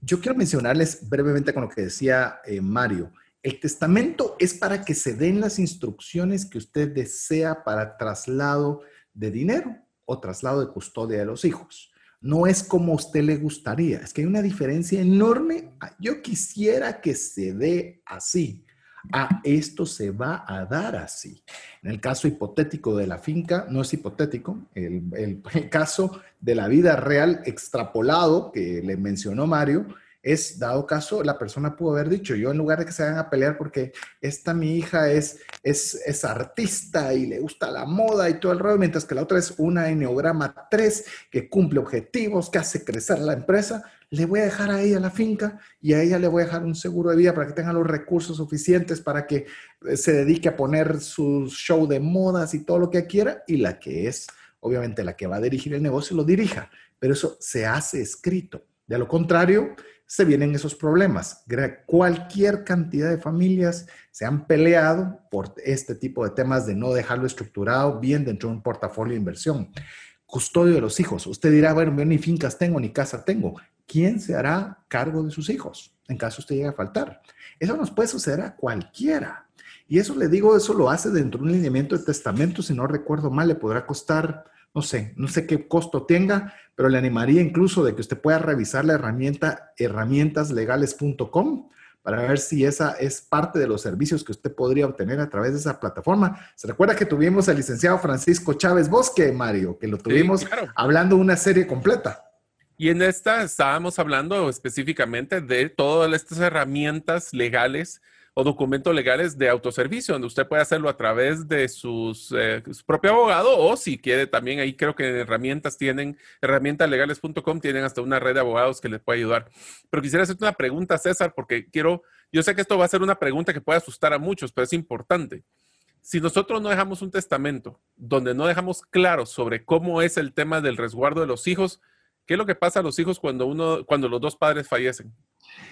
[SPEAKER 1] Yo quiero mencionarles brevemente con lo que decía eh, Mario. El testamento es para que se den las instrucciones que usted desea para traslado de dinero o traslado de custodia de los hijos no es como a usted le gustaría. Es que hay una diferencia enorme. Yo quisiera que se dé así. ah, esto se va a dar así. En el caso hipotético de la finca, no es hipotético, el, el caso de la vida real extrapolado que le mencionó Mario, es, dado caso, la persona pudo haber dicho, yo en lugar de que se vayan a pelear porque esta mi hija es, es, es artista y le gusta la moda y todo el rollo, mientras que la otra es una enneograma 3 que cumple objetivos, que hace crecer la empresa, le voy a dejar a ella la finca y a ella le voy a dejar un seguro de vida para que tenga los recursos suficientes para que eh, se dedique a poner su show de modas y todo lo que quiera y la que es, obviamente, la que va a dirigir el negocio lo dirija, pero eso se hace escrito. De lo contrario, se vienen esos problemas. Cualquier cantidad de familias se han peleado por este tipo de temas de no dejarlo estructurado bien dentro de un portafolio de inversión. Custodio de los hijos. Usted dirá, bueno, ni fincas tengo, ni casa tengo. ¿Quién se hará cargo de sus hijos en caso usted llegue a faltar? Eso nos puede suceder a cualquiera. Y eso le digo, eso lo hace dentro de un lineamiento de testamento, si no recuerdo mal, le podrá costar no sé, no sé qué costo tenga, pero le animaría incluso de que usted pueda revisar la herramienta herramientaslegales.com para ver si esa es parte de los servicios que usted podría obtener a través de esa plataforma. Se recuerda que tuvimos al licenciado Francisco Chávez Bosque, Mario, que lo tuvimos hablando una serie completa.
[SPEAKER 3] Y en esta estábamos hablando específicamente de todas estas herramientas legales o documentos legales de autoservicio, donde usted puede hacerlo a través de sus, eh, su propio abogado o si quiere también ahí creo que en herramientas tienen, herramientaslegales.com tienen hasta una red de abogados que les puede ayudar. Pero quisiera hacerte una pregunta, César, porque quiero, yo sé que esto va a ser una pregunta que puede asustar a muchos, pero es importante. Si nosotros no dejamos un testamento donde no dejamos claro sobre cómo es el tema del resguardo de los hijos, ¿qué es lo que pasa a los hijos cuando uno, cuando los dos padres fallecen?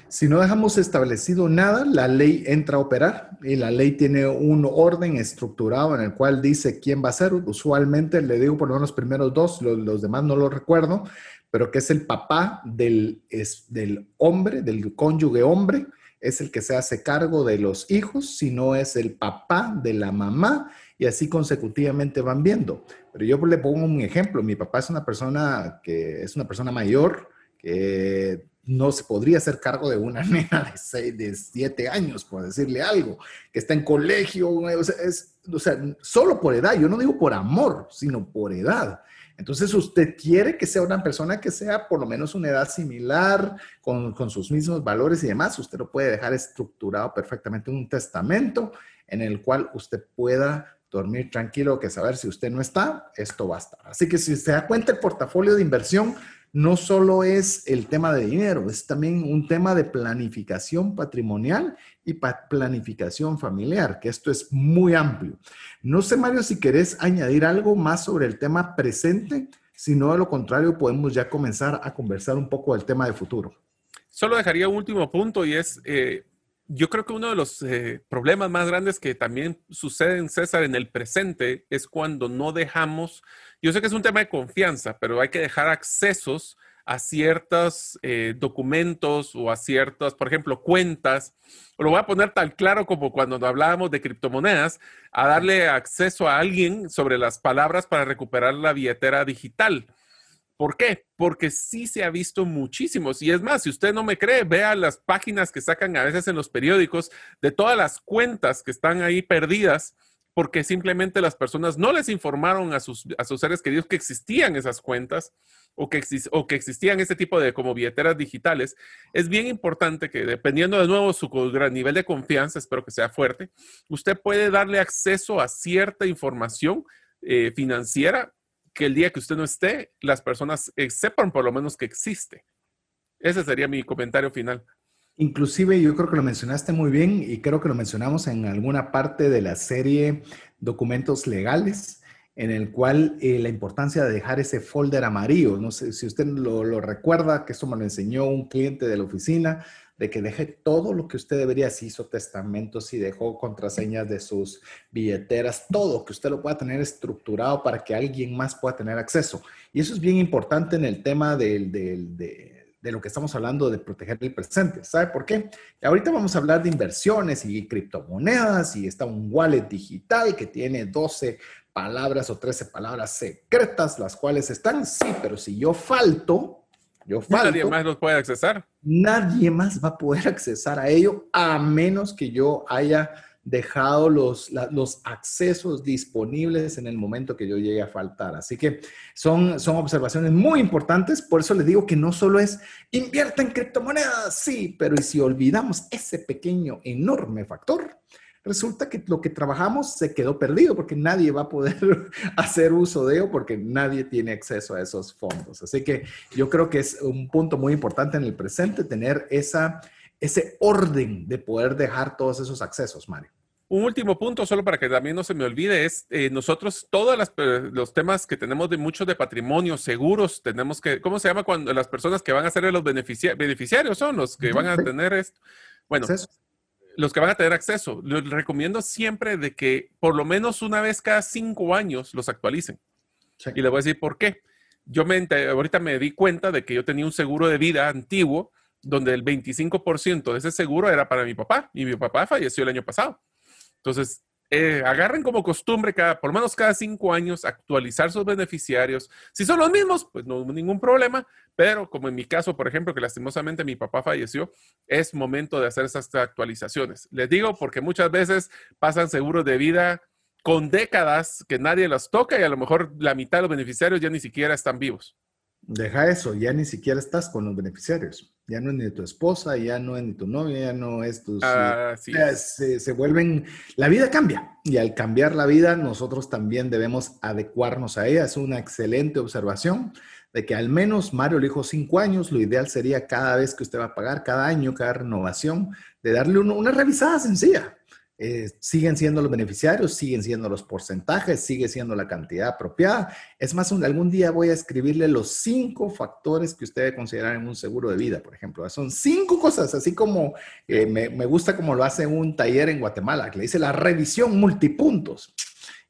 [SPEAKER 1] Si no dejamos establecido nada, la ley entra a operar y la ley tiene un orden estructurado en el cual dice quién va a ser. Usualmente le digo por lo menos los primeros dos, los, demás no los recuerdo, pero que es el papá del, del hombre, del cónyuge hombre, es el que se hace cargo de los hijos, si no es el papá de la mamá y así consecutivamente van viendo. Pero yo le pongo un ejemplo, mi papá es una persona que es una persona mayor, que no se podría hacer cargo de una nena de, seis, de siete años, por decirle algo, que está en colegio, o sea, es, o sea, solo por edad, yo no digo por amor, sino por edad. Entonces usted quiere que sea una persona que sea por lo menos una edad similar, con, con sus mismos valores y demás, usted lo puede dejar estructurado perfectamente en un testamento en el cual usted pueda dormir tranquilo, que saber si usted no está, esto va a estar. Así que si se da cuenta, el portafolio de inversión no solo es el tema de dinero, es también un tema de planificación patrimonial y planificación familiar, que esto es muy amplio. No sé, Mario, si querés añadir algo más sobre el tema presente, si no, de lo contrario, podemos ya comenzar a conversar un poco del tema de futuro.
[SPEAKER 3] Solo dejaría un último punto y es, eh, yo creo que uno de los eh, problemas más grandes que también suceden, César, en el presente es cuando no dejamos yo sé que es un tema de confianza, pero hay que dejar accesos a ciertos eh, documentos o a ciertas, por ejemplo, cuentas. Lo voy a poner tan claro como cuando hablábamos de criptomonedas, a darle acceso a alguien sobre las palabras para recuperar la billetera digital. ¿Por qué? Porque sí se ha visto muchísimos. Y es más, si usted no me cree, vea las páginas que sacan a veces en los periódicos de todas las cuentas que están ahí perdidas porque simplemente las personas no les informaron a sus, a sus seres queridos que existían esas cuentas o que, o que existían este tipo de como billeteras digitales. Es bien importante que dependiendo de nuevo su gran nivel de confianza, espero que sea fuerte, usted puede darle acceso a cierta información eh, financiera que el día que usted no esté, las personas eh, sepan por lo menos que existe. Ese sería mi comentario final.
[SPEAKER 1] Inclusive yo creo que lo mencionaste muy bien y creo que lo mencionamos en alguna parte de la serie Documentos Legales, en el cual eh, la importancia de dejar ese folder amarillo, no sé si usted lo, recuerda, que eso me lo enseñó un cliente de la oficina, de que deje todo lo que usted debería, si hizo testamentos, si dejó contraseñas de sus billeteras, todo, que usted lo pueda tener estructurado para que alguien más pueda tener acceso. Y eso es bien importante en el tema del, del de de lo que estamos hablando de proteger el presente. ¿Sabe por qué? ahorita vamos a hablar de inversiones y criptomonedas y está un wallet digital que tiene 12 palabras o 13 palabras secretas, las cuales están, sí, pero si yo falto, yo falto.
[SPEAKER 3] Nadie más los puede accesar.
[SPEAKER 1] Nadie más va a poder accesar a ello a menos que yo haya dejado los, los accesos disponibles en el momento que yo llegue a faltar. Así que son, son observaciones muy importantes, por eso les digo que no solo es invierta en criptomonedas, sí, pero si olvidamos ese pequeño, enorme factor, resulta que lo que trabajamos se quedó perdido porque nadie va a poder hacer uso de ello porque nadie tiene acceso a esos fondos. Así que yo creo que es un punto muy importante en el presente tener esa, ese orden de poder dejar todos esos accesos, Mario.
[SPEAKER 3] Un último punto, solo para que también no se me olvide, es eh, nosotros todos los temas que tenemos de muchos de patrimonio, seguros, tenemos que, ¿cómo se llama cuando las personas que van a ser los beneficiarios son los que van a tener esto? Bueno, los que van a tener acceso. Les recomiendo siempre de que por lo menos una vez cada cinco años los actualicen. Y les voy a decir por qué. Yo me, ahorita me di cuenta de que yo tenía un seguro de vida antiguo donde el 25% de ese seguro era para mi papá y mi papá falleció el año pasado. Entonces, eh, agarren como costumbre cada, por lo menos cada cinco años, actualizar sus beneficiarios. Si son los mismos, pues no ningún problema, pero como en mi caso, por ejemplo, que lastimosamente mi papá falleció, es momento de hacer esas actualizaciones. Les digo porque muchas veces pasan seguros de vida con décadas que nadie los toca y a lo mejor la mitad de los beneficiarios ya ni siquiera están vivos.
[SPEAKER 1] Deja eso, ya ni siquiera estás con los beneficiarios. Ya no es ni tu esposa, ya no es ni tu novia, ya no es tu... se, se, vuelven... La vida cambia y al cambiar la vida nosotros también debemos adecuarnos a ella. Es una excelente observación de que al menos Mario le dijo cinco años, lo ideal sería cada vez que usted va a pagar, cada año, cada renovación, de darle una revisada sencilla eh, siguen siendo los beneficiarios, siguen siendo los porcentajes, sigue siendo la cantidad apropiada. Es más, algún día voy a escribirle los cinco factores que usted debe considerar en un seguro de vida, por ejemplo. Son cinco cosas, así como eh, me, me, gusta como lo hace un taller en Guatemala, que le dice la revisión multipuntos.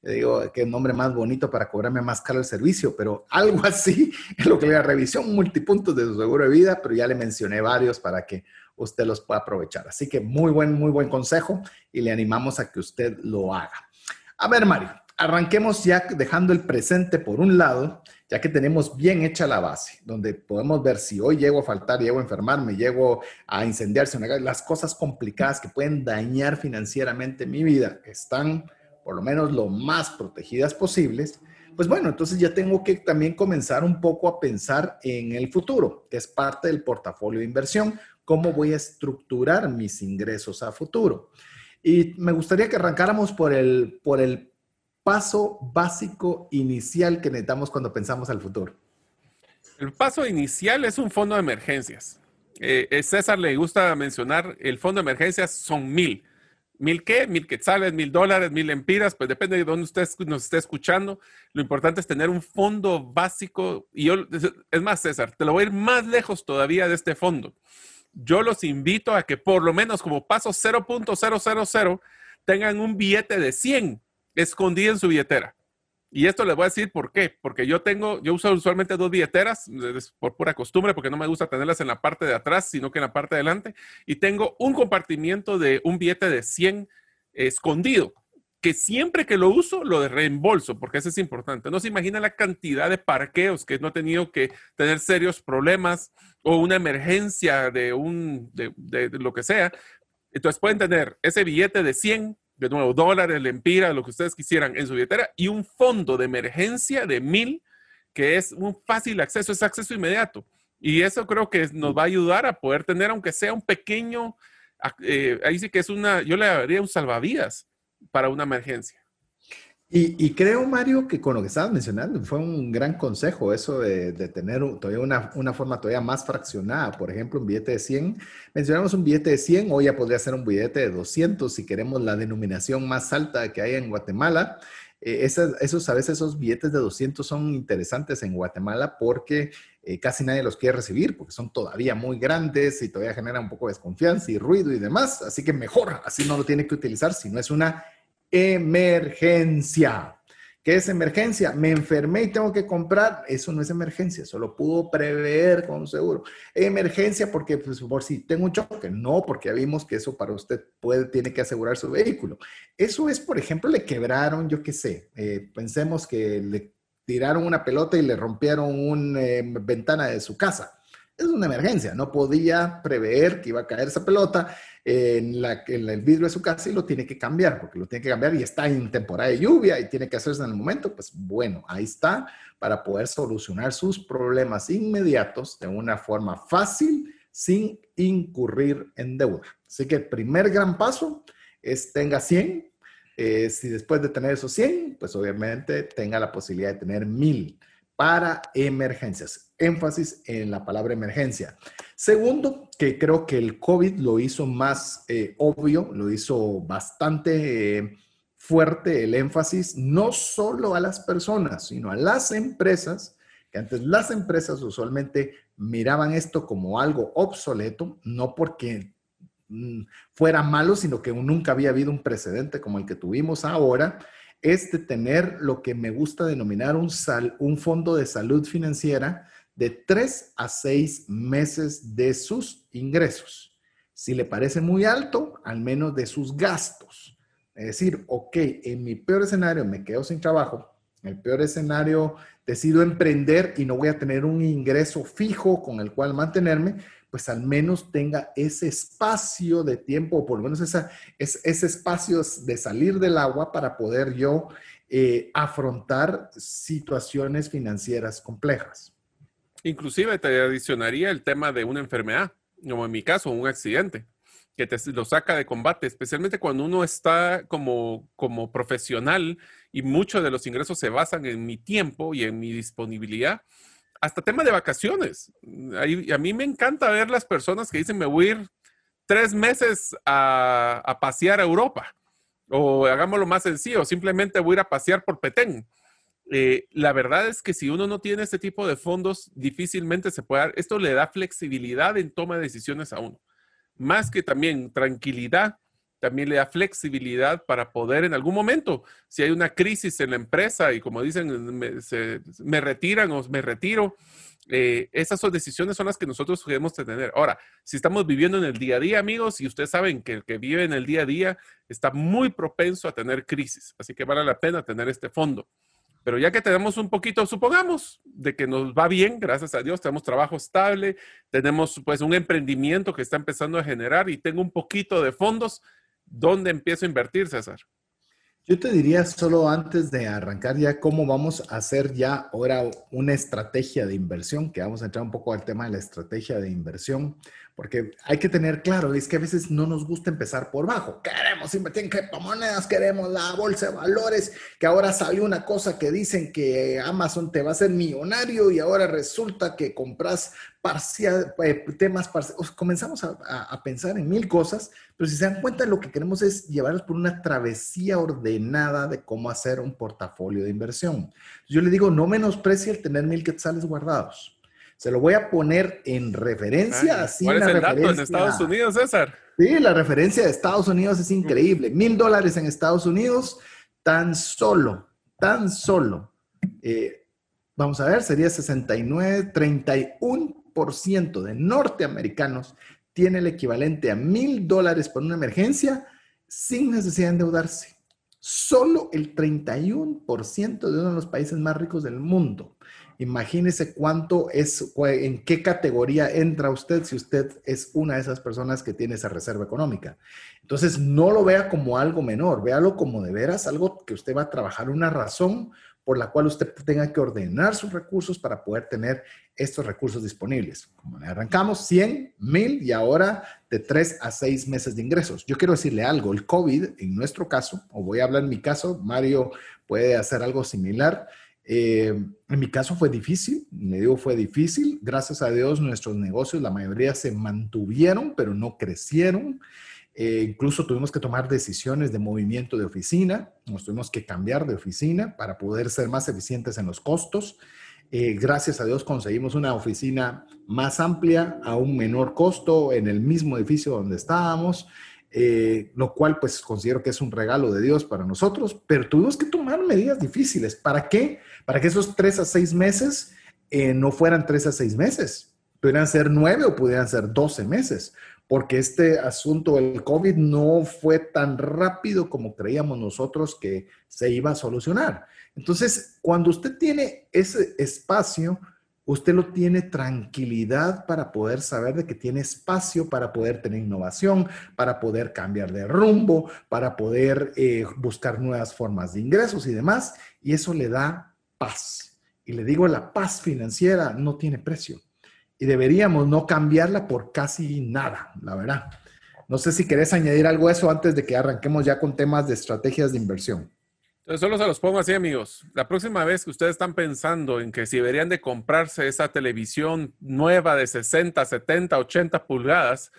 [SPEAKER 1] Le digo, qué nombre más bonito para cobrarme más caro el servicio, pero algo así es lo que le da revisión multipuntos de su seguro de vida, pero ya le mencioné varios para que usted los pueda aprovechar. Así que muy buen, muy buen consejo y le animamos a que usted lo haga. A ver, Mario, arranquemos ya dejando el presente por un lado, ya que tenemos bien hecha la base, donde podemos ver si hoy llego a faltar, llego a enfermarme, llego a incendiarse, las cosas complicadas que pueden dañar financieramente mi vida están por lo menos lo más protegidas posibles. Pues bueno, entonces ya tengo que también comenzar un poco a pensar en el futuro, que es parte del portafolio de inversión cómo voy a estructurar mis ingresos a futuro. Y me gustaría que arrancáramos por el, por el paso básico inicial que necesitamos cuando pensamos al futuro.
[SPEAKER 3] El paso inicial es un fondo de emergencias. Eh, eh, César le gusta mencionar, el fondo de emergencias son mil. ¿Mil qué? Mil quetzales, mil dólares, mil empiras, pues depende de dónde usted nos esté escuchando. Lo importante es tener un fondo básico. Y yo, es más, César, te lo voy a ir más lejos todavía de este fondo yo los invito a que por lo menos como paso 0.000 tengan un billete de 100 escondido en su billetera. Y esto les voy a decir por qué. Porque yo tengo, yo uso usualmente dos billeteras por pura costumbre, porque no me gusta tenerlas en la parte de atrás, sino que en la parte de adelante. Y tengo un compartimiento de un billete de 100 escondido que siempre que lo uso lo reembolso, porque eso es importante. No se imagina la cantidad de parqueos que no he tenido que tener serios problemas o una emergencia de un, de, lo que sea. Entonces pueden tener ese billete de 100, de nuevo, dólares, lempiras, lo que ustedes quisieran en su billetera y un fondo de emergencia de mil que es un fácil acceso, es acceso inmediato. Y eso creo que nos va a ayudar a poder tener, aunque sea un pequeño, eh, ahí sí que es una, yo le daría un salvavidas para una emergencia.
[SPEAKER 1] Y, creo, Mario, que con lo que estabas mencionando fue un gran consejo eso de, tener todavía una, una, forma todavía más fraccionada. Por ejemplo, un billete de 100. Mencionamos un billete de 100, hoy ya podría ser un billete de 200 si queremos la denominación más alta que hay en Guatemala. Eh, esos, a veces esos billetes de 200 son interesantes en Guatemala porque eh, casi nadie los quiere recibir porque son todavía muy grandes y todavía generan un poco de desconfianza y ruido y demás. Así que mejor, así no lo tiene que utilizar si no es una emergencia. ¿Qué es emergencia? Me enfermé y tengo que comprar. Eso no es emergencia, solo pudo prever con seguro. Emergencia porque, pues, por si tengo un choque. No, porque ya vimos que eso para usted puede, tiene que asegurar su vehículo. Eso es, por ejemplo, le quebraron, yo qué sé, eh, pensemos que le tiraron una pelota y le rompieron una eh, ventana de su casa. Es una emergencia. No podía prever que iba a caer esa pelota en, la, en el vidrio de su casa y lo tiene que cambiar, porque lo tiene que cambiar y está en temporada de lluvia y tiene que hacerse en el momento. Pues bueno, ahí está para poder solucionar sus problemas inmediatos de una forma fácil sin incurrir en deuda. Así que el primer gran paso es tenga 100. Eh, si después de tener esos 100, pues obviamente tenga la posibilidad de tener 1000 para emergencias. Énfasis en la palabra emergencia. Segundo, que creo que el COVID lo hizo más eh, obvio, lo hizo bastante eh, fuerte el énfasis, no solo a las personas, sino a las empresas, que antes las empresas usualmente miraban esto como algo obsoleto, no porque mm, fuera malo, sino que nunca había habido un precedente como el que tuvimos ahora es de tener lo que me gusta denominar un, un fondo de salud financiera de tres a seis meses de sus ingresos. Si le parece muy alto, al menos de sus gastos. Es decir, ok, en mi peor escenario me quedo sin trabajo, en el peor escenario decido emprender y no voy a tener un ingreso fijo con el cual mantenerme, pues al menos tenga ese espacio de tiempo, o por lo menos esa, es, ese espacio de salir del agua para poder yo eh, afrontar situaciones financieras complejas.
[SPEAKER 3] Inclusive te adicionaría el tema de una enfermedad, como en mi caso, un accidente, que te lo saca de combate, especialmente cuando uno está como, como profesional y muchos de los ingresos se basan en mi tiempo y en mi disponibilidad hasta tema de vacaciones. a mí me encanta ver las personas que dicen, me voy a ir tres meses a, pasear a Europa. O hagámoslo más sencillo, simplemente voy a ir a pasear por Petén. Eh, la verdad es que si uno no tiene este tipo de fondos, difícilmente se puede dar. Esto le da flexibilidad en toma de decisiones a uno. Más que también tranquilidad también le da flexibilidad para poder en algún momento, si hay una crisis en la empresa y como dicen, me, retiran o me retiro, eh, esas son decisiones son las que nosotros debemos tener. Ahora, si estamos viviendo en el día a día, amigos, y ustedes saben que el que vive en el día a día está muy propenso a tener crisis, así que vale la pena tener este fondo. Pero ya que tenemos un poquito, supongamos, de que nos va bien, gracias a Dios, tenemos trabajo estable, tenemos pues un emprendimiento que está empezando a generar y tengo un poquito de fondos, ¿dónde empiezo a invertir, César?
[SPEAKER 1] Yo te diría solo antes de arrancar ya cómo vamos a hacer ya ahora una estrategia de inversión, que vamos a entrar un poco al tema de la estrategia de inversión, porque hay que tener claro, es que a veces no nos gusta empezar por bajo. Queremos invertir en criptomonedas, queremos la bolsa de valores, que ahora salió una cosa que dicen que Amazon te va a hacer millonario y ahora resulta que compras parcial, eh, temas parciales. Comenzamos a, pensar en mil cosas, pero si se dan cuenta, lo que queremos es llevarlos por una travesía ordenada de cómo hacer un portafolio de inversión. Yo le digo, no menosprecie el tener mil quetzales guardados se lo voy a poner en referencia. así
[SPEAKER 3] ¿Cuál
[SPEAKER 1] es
[SPEAKER 3] el dato en Estados Unidos, César?
[SPEAKER 1] Sí, la referencia de Estados Unidos es increíble. Mil dólares en Estados Unidos, tan solo, tan solo. Eh, vamos a ver, sería 69, 31% de norteamericanos tiene el equivalente a mil dólares por una emergencia sin necesidad de endeudarse. Solo el 31% de uno de los países más ricos del mundo Imagínese cuánto es, en qué categoría entra usted si usted es una de esas personas que tiene esa reserva económica. Entonces, no lo vea como algo menor, véalo como de veras algo que usted va a trabajar, una razón por la cual usted tenga que ordenar sus recursos para poder tener estos recursos disponibles. Como le arrancamos 100, 1000 y ahora de 3 a 6 meses de ingresos. Yo quiero decirle algo, el COVID en nuestro caso, o voy a hablar en mi caso, Mario puede hacer algo similar. Eh, en mi caso fue difícil, me digo fue difícil. Gracias a Dios nuestros negocios, la mayoría se mantuvieron, pero no crecieron. Eh, incluso tuvimos que tomar decisiones de movimiento de oficina, nos tuvimos que cambiar de oficina para poder ser más eficientes en los costos. Eh, gracias a Dios conseguimos una oficina más amplia a un menor costo en el mismo edificio donde estábamos. Eh, lo cual pues considero que es un regalo de Dios para nosotros, pero tuvimos que tomar medidas difíciles. ¿Para qué? Para que esos tres a seis meses eh, no fueran tres a seis meses, pudieran ser nueve o pudieran ser doce meses, porque este asunto del COVID no fue tan rápido como creíamos nosotros que se iba a solucionar. Entonces, cuando usted tiene ese espacio, usted lo tiene tranquilidad para poder saber de que tiene espacio para poder tener innovación, para poder cambiar de rumbo, para poder eh, buscar nuevas formas de ingresos y demás. Y eso le da paz. Y le digo, la paz financiera no tiene precio. Y deberíamos no cambiarla por casi nada, la verdad. No sé si querés añadir algo a eso antes de que arranquemos ya con temas de estrategias de inversión.
[SPEAKER 3] Entonces, solo se los pongo así, amigos. La próxima vez que ustedes están pensando en que si deberían de comprarse esa televisión nueva de 60, 70, 80 pulgadas,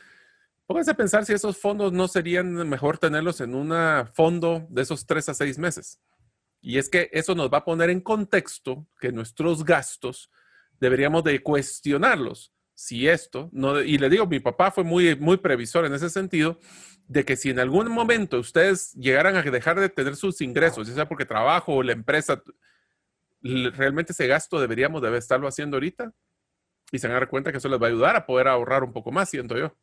[SPEAKER 3] pónganse a pensar si esos fondos no serían mejor tenerlos en un fondo de esos tres a seis meses. Y es que eso nos va a poner en contexto que nuestros gastos deberíamos de cuestionarlos. Si esto, no, y le digo, mi papá fue muy, muy previsor en ese sentido, de que si en algún momento ustedes llegaran a dejar de tener sus ingresos, ya sea porque trabajo o la empresa, realmente ese gasto deberíamos de estarlo haciendo ahorita y se van a dar cuenta que eso les va a ayudar a poder ahorrar un poco más, siento yo.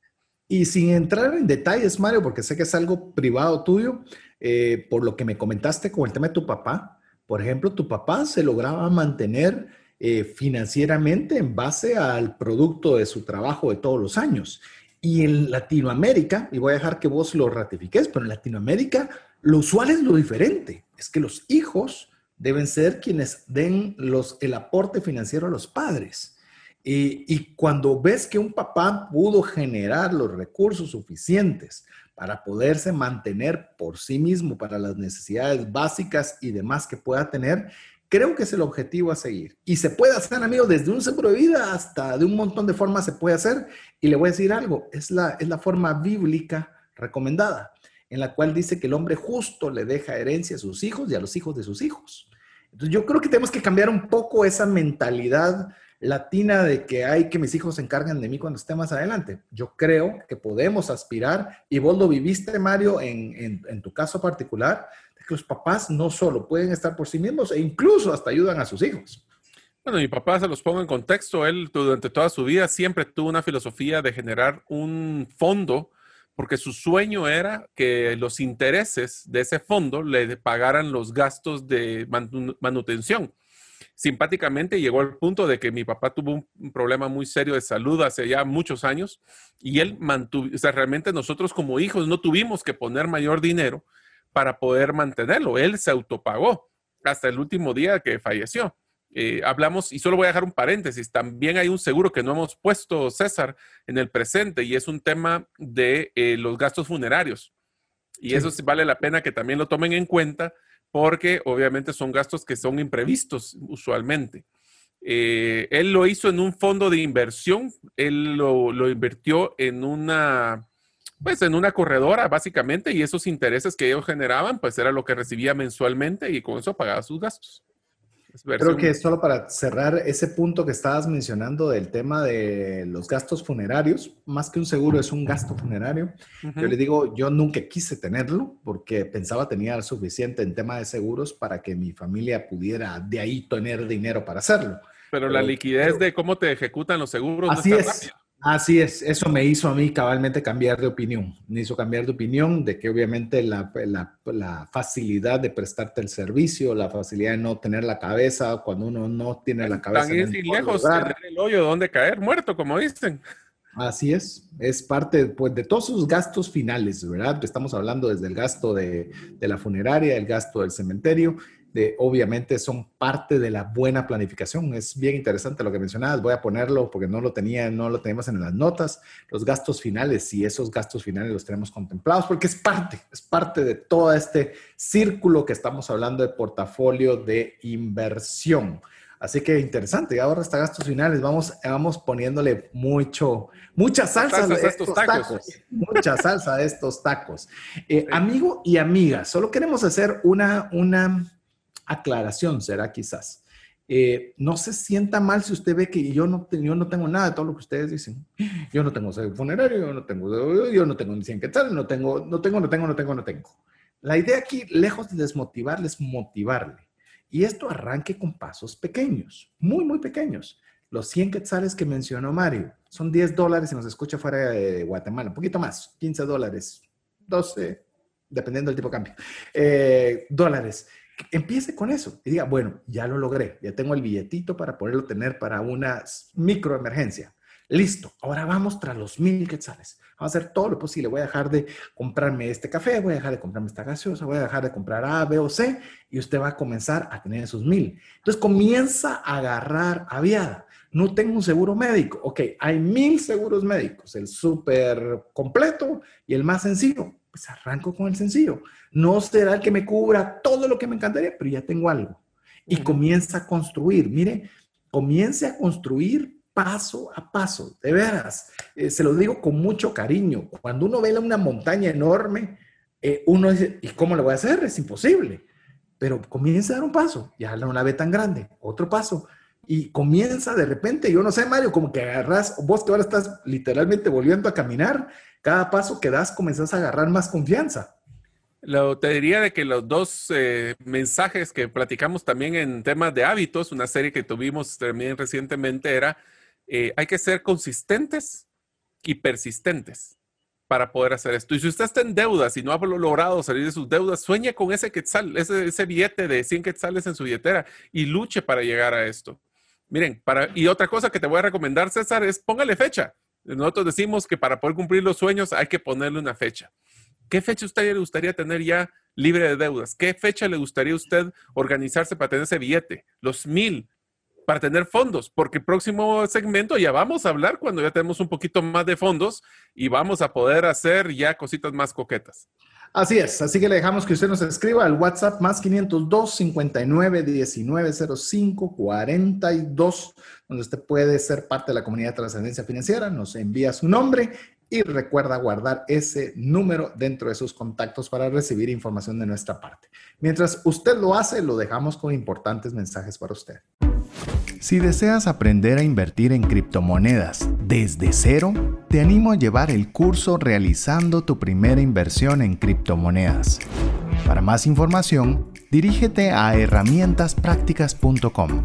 [SPEAKER 1] Y sin entrar en detalles, Mario, porque sé que es algo privado tuyo, eh, por lo que me comentaste con el tema de tu papá, por ejemplo, tu papá se lograba mantener eh, financieramente en base al producto de su trabajo de todos los años. Y en Latinoamérica, y voy a dejar que vos lo ratifiques, pero en Latinoamérica lo usual es lo diferente, es que los hijos deben ser quienes den los, el aporte financiero a los padres. Y, y cuando ves que un papá pudo generar los recursos suficientes para poderse mantener por sí mismo para las necesidades básicas y demás que pueda tener, Creo que es el objetivo a seguir. Y se puede hacer, amigo, desde un seguro de vida hasta de un montón de formas se puede hacer. Y le voy a decir algo, es la, es la forma bíblica recomendada, en la cual dice que el hombre justo le deja herencia a sus hijos y a los hijos de sus hijos. Entonces yo creo que tenemos que cambiar un poco esa mentalidad latina de que hay que mis hijos se encarguen de mí cuando esté más adelante. Yo creo que podemos aspirar, y vos lo viviste, Mario, en, en, en tu caso particular, los papás no solo pueden estar por sí mismos e incluso hasta ayudan a sus hijos.
[SPEAKER 3] Bueno, mi papá se los pongo en contexto. Él durante toda su vida siempre tuvo una filosofía de generar un fondo porque su sueño era que los intereses de ese fondo le pagaran los gastos de manutención. Simpáticamente llegó al punto de que mi papá tuvo un problema muy serio de salud hace ya muchos años y él mantuvo, o sea, realmente nosotros como hijos no tuvimos que poner mayor dinero para poder mantenerlo. Él se autopagó hasta el último día que falleció. Eh, hablamos, y solo voy a dejar un paréntesis, también hay un seguro que no hemos puesto, César, en el presente, y es un tema de eh, los gastos funerarios. Y eso sí vale la pena que también lo tomen en cuenta, porque obviamente son gastos que son imprevistos usualmente. Eh, él lo hizo en un fondo de inversión, él lo invirtió en una pues en una corredora básicamente y esos intereses que ellos generaban pues era lo que recibía mensualmente y con eso pagaba sus gastos.
[SPEAKER 1] Creo que solo para cerrar ese punto que estabas mencionando del tema de los gastos funerarios, más que un seguro es un gasto funerario. Yo le digo, yo nunca quise tenerlo porque pensaba tenía suficiente en tema de seguros para que mi familia pudiera de ahí tener dinero para hacerlo.
[SPEAKER 3] Pero, la liquidez de cómo te ejecutan los seguros
[SPEAKER 1] así no es. Así es, eso me hizo a mí cabalmente cambiar de opinión. Me hizo cambiar de opinión de que obviamente la, la, facilidad de prestarte el servicio, la facilidad de no tener la cabeza cuando uno no tiene la cabeza.
[SPEAKER 3] Tan lejos, tener el hoyo donde caer, muerto, como dicen.
[SPEAKER 1] Así es, es parte pues, de todos sus gastos finales, ¿verdad? Estamos hablando desde el gasto de, de la funeraria, el gasto del cementerio obviamente son parte de la buena planificación. Es bien interesante lo que mencionabas. Voy a ponerlo porque no lo tenía, no lo tenemos en las notas. Los gastos finales, y esos gastos finales los tenemos contemplados porque es parte, es parte de todo este círculo que estamos hablando de portafolio de inversión. Así que interesante. Ahora hasta gastos finales. Vamos, vamos poniéndole mucho, mucha salsa a estos tacos. Mucha salsa a estos tacos. Eh, amigo y amiga, solo queremos hacer una, una, aclaración será quizás. Eh, no se sienta mal si usted ve que yo no, yo no tengo nada de todo lo que ustedes dicen. Yo no tengo funerario, yo no tengo, yo no tengo ni 100 tal, no tengo, no tengo, no tengo, no tengo, no tengo. La idea aquí, lejos de desmotivarle, es motivarle. Y esto arranque con pasos pequeños, muy, muy pequeños. Los 100 quetzales que mencionó Mario son 10 dólares si nos escucha fuera de Guatemala, un poquito más, 15 dólares, 12, dependiendo del tipo de cambio, eh, dólares Empiece con eso y diga, bueno, ya lo logré, ya tengo el billetito para poderlo tener para una microemergencia. Listo, ahora vamos tras los mil quetzales. Vamos a hacer todo lo posible. Voy a dejar de comprarme este café, voy a dejar de comprarme esta gaseosa, voy a dejar de comprar A, B o C y usted va a comenzar a tener esos mil. Entonces comienza a agarrar aviada. No tengo un seguro médico. Ok, hay mil seguros médicos, el súper completo y el más sencillo. Pues arranco con el sencillo. No será el que me cubra todo lo que me encantaría, pero ya tengo algo. Y comienza a construir. Mire, comience a construir paso a paso, de veras. Eh, se lo digo con mucho cariño. Cuando uno ve una montaña enorme, eh, uno dice, ¿y cómo lo voy a hacer? Es imposible. Pero comienza a dar un paso, ya no la ve tan grande, otro paso. Y comienza de repente, yo no sé, Mario, como que agarras, vos que ahora estás literalmente volviendo a caminar, cada paso que das comenzás a agarrar más confianza.
[SPEAKER 3] Lo, te diría de que los dos eh, mensajes que platicamos también en temas de hábitos, una serie que tuvimos también recientemente era eh, hay que ser consistentes y persistentes para poder hacer esto. Y si usted está en deudas y no ha logrado salir de sus deudas, sueñe con ese quetzal, ese, billete de 100 quetzales en su billetera y luche para llegar a esto. Miren, para, y otra cosa que te voy a recomendar, César, es póngale fecha. Nosotros decimos que para poder cumplir los sueños hay que ponerle una fecha. ¿Qué fecha usted le gustaría tener ya libre de deudas? ¿Qué fecha le gustaría a usted organizarse para tener ese billete? Los mil, para tener fondos, porque el próximo segmento ya vamos a hablar cuando ya tenemos un poquito más de fondos y vamos a poder hacer ya cositas más coquetas.
[SPEAKER 1] Así es, así que le dejamos que usted nos escriba al WhatsApp más 502 59 19 05 42, donde usted puede ser parte de la comunidad de trascendencia financiera, nos envía su nombre y recuerda guardar ese número dentro de sus contactos para recibir información de nuestra parte. Mientras usted lo hace, lo dejamos con importantes mensajes para usted.
[SPEAKER 2] Si deseas aprender a invertir en criptomonedas desde cero, te animo a llevar el curso Realizando tu primera inversión en criptomonedas. Para más información, dirígete a herramientasprácticas.com.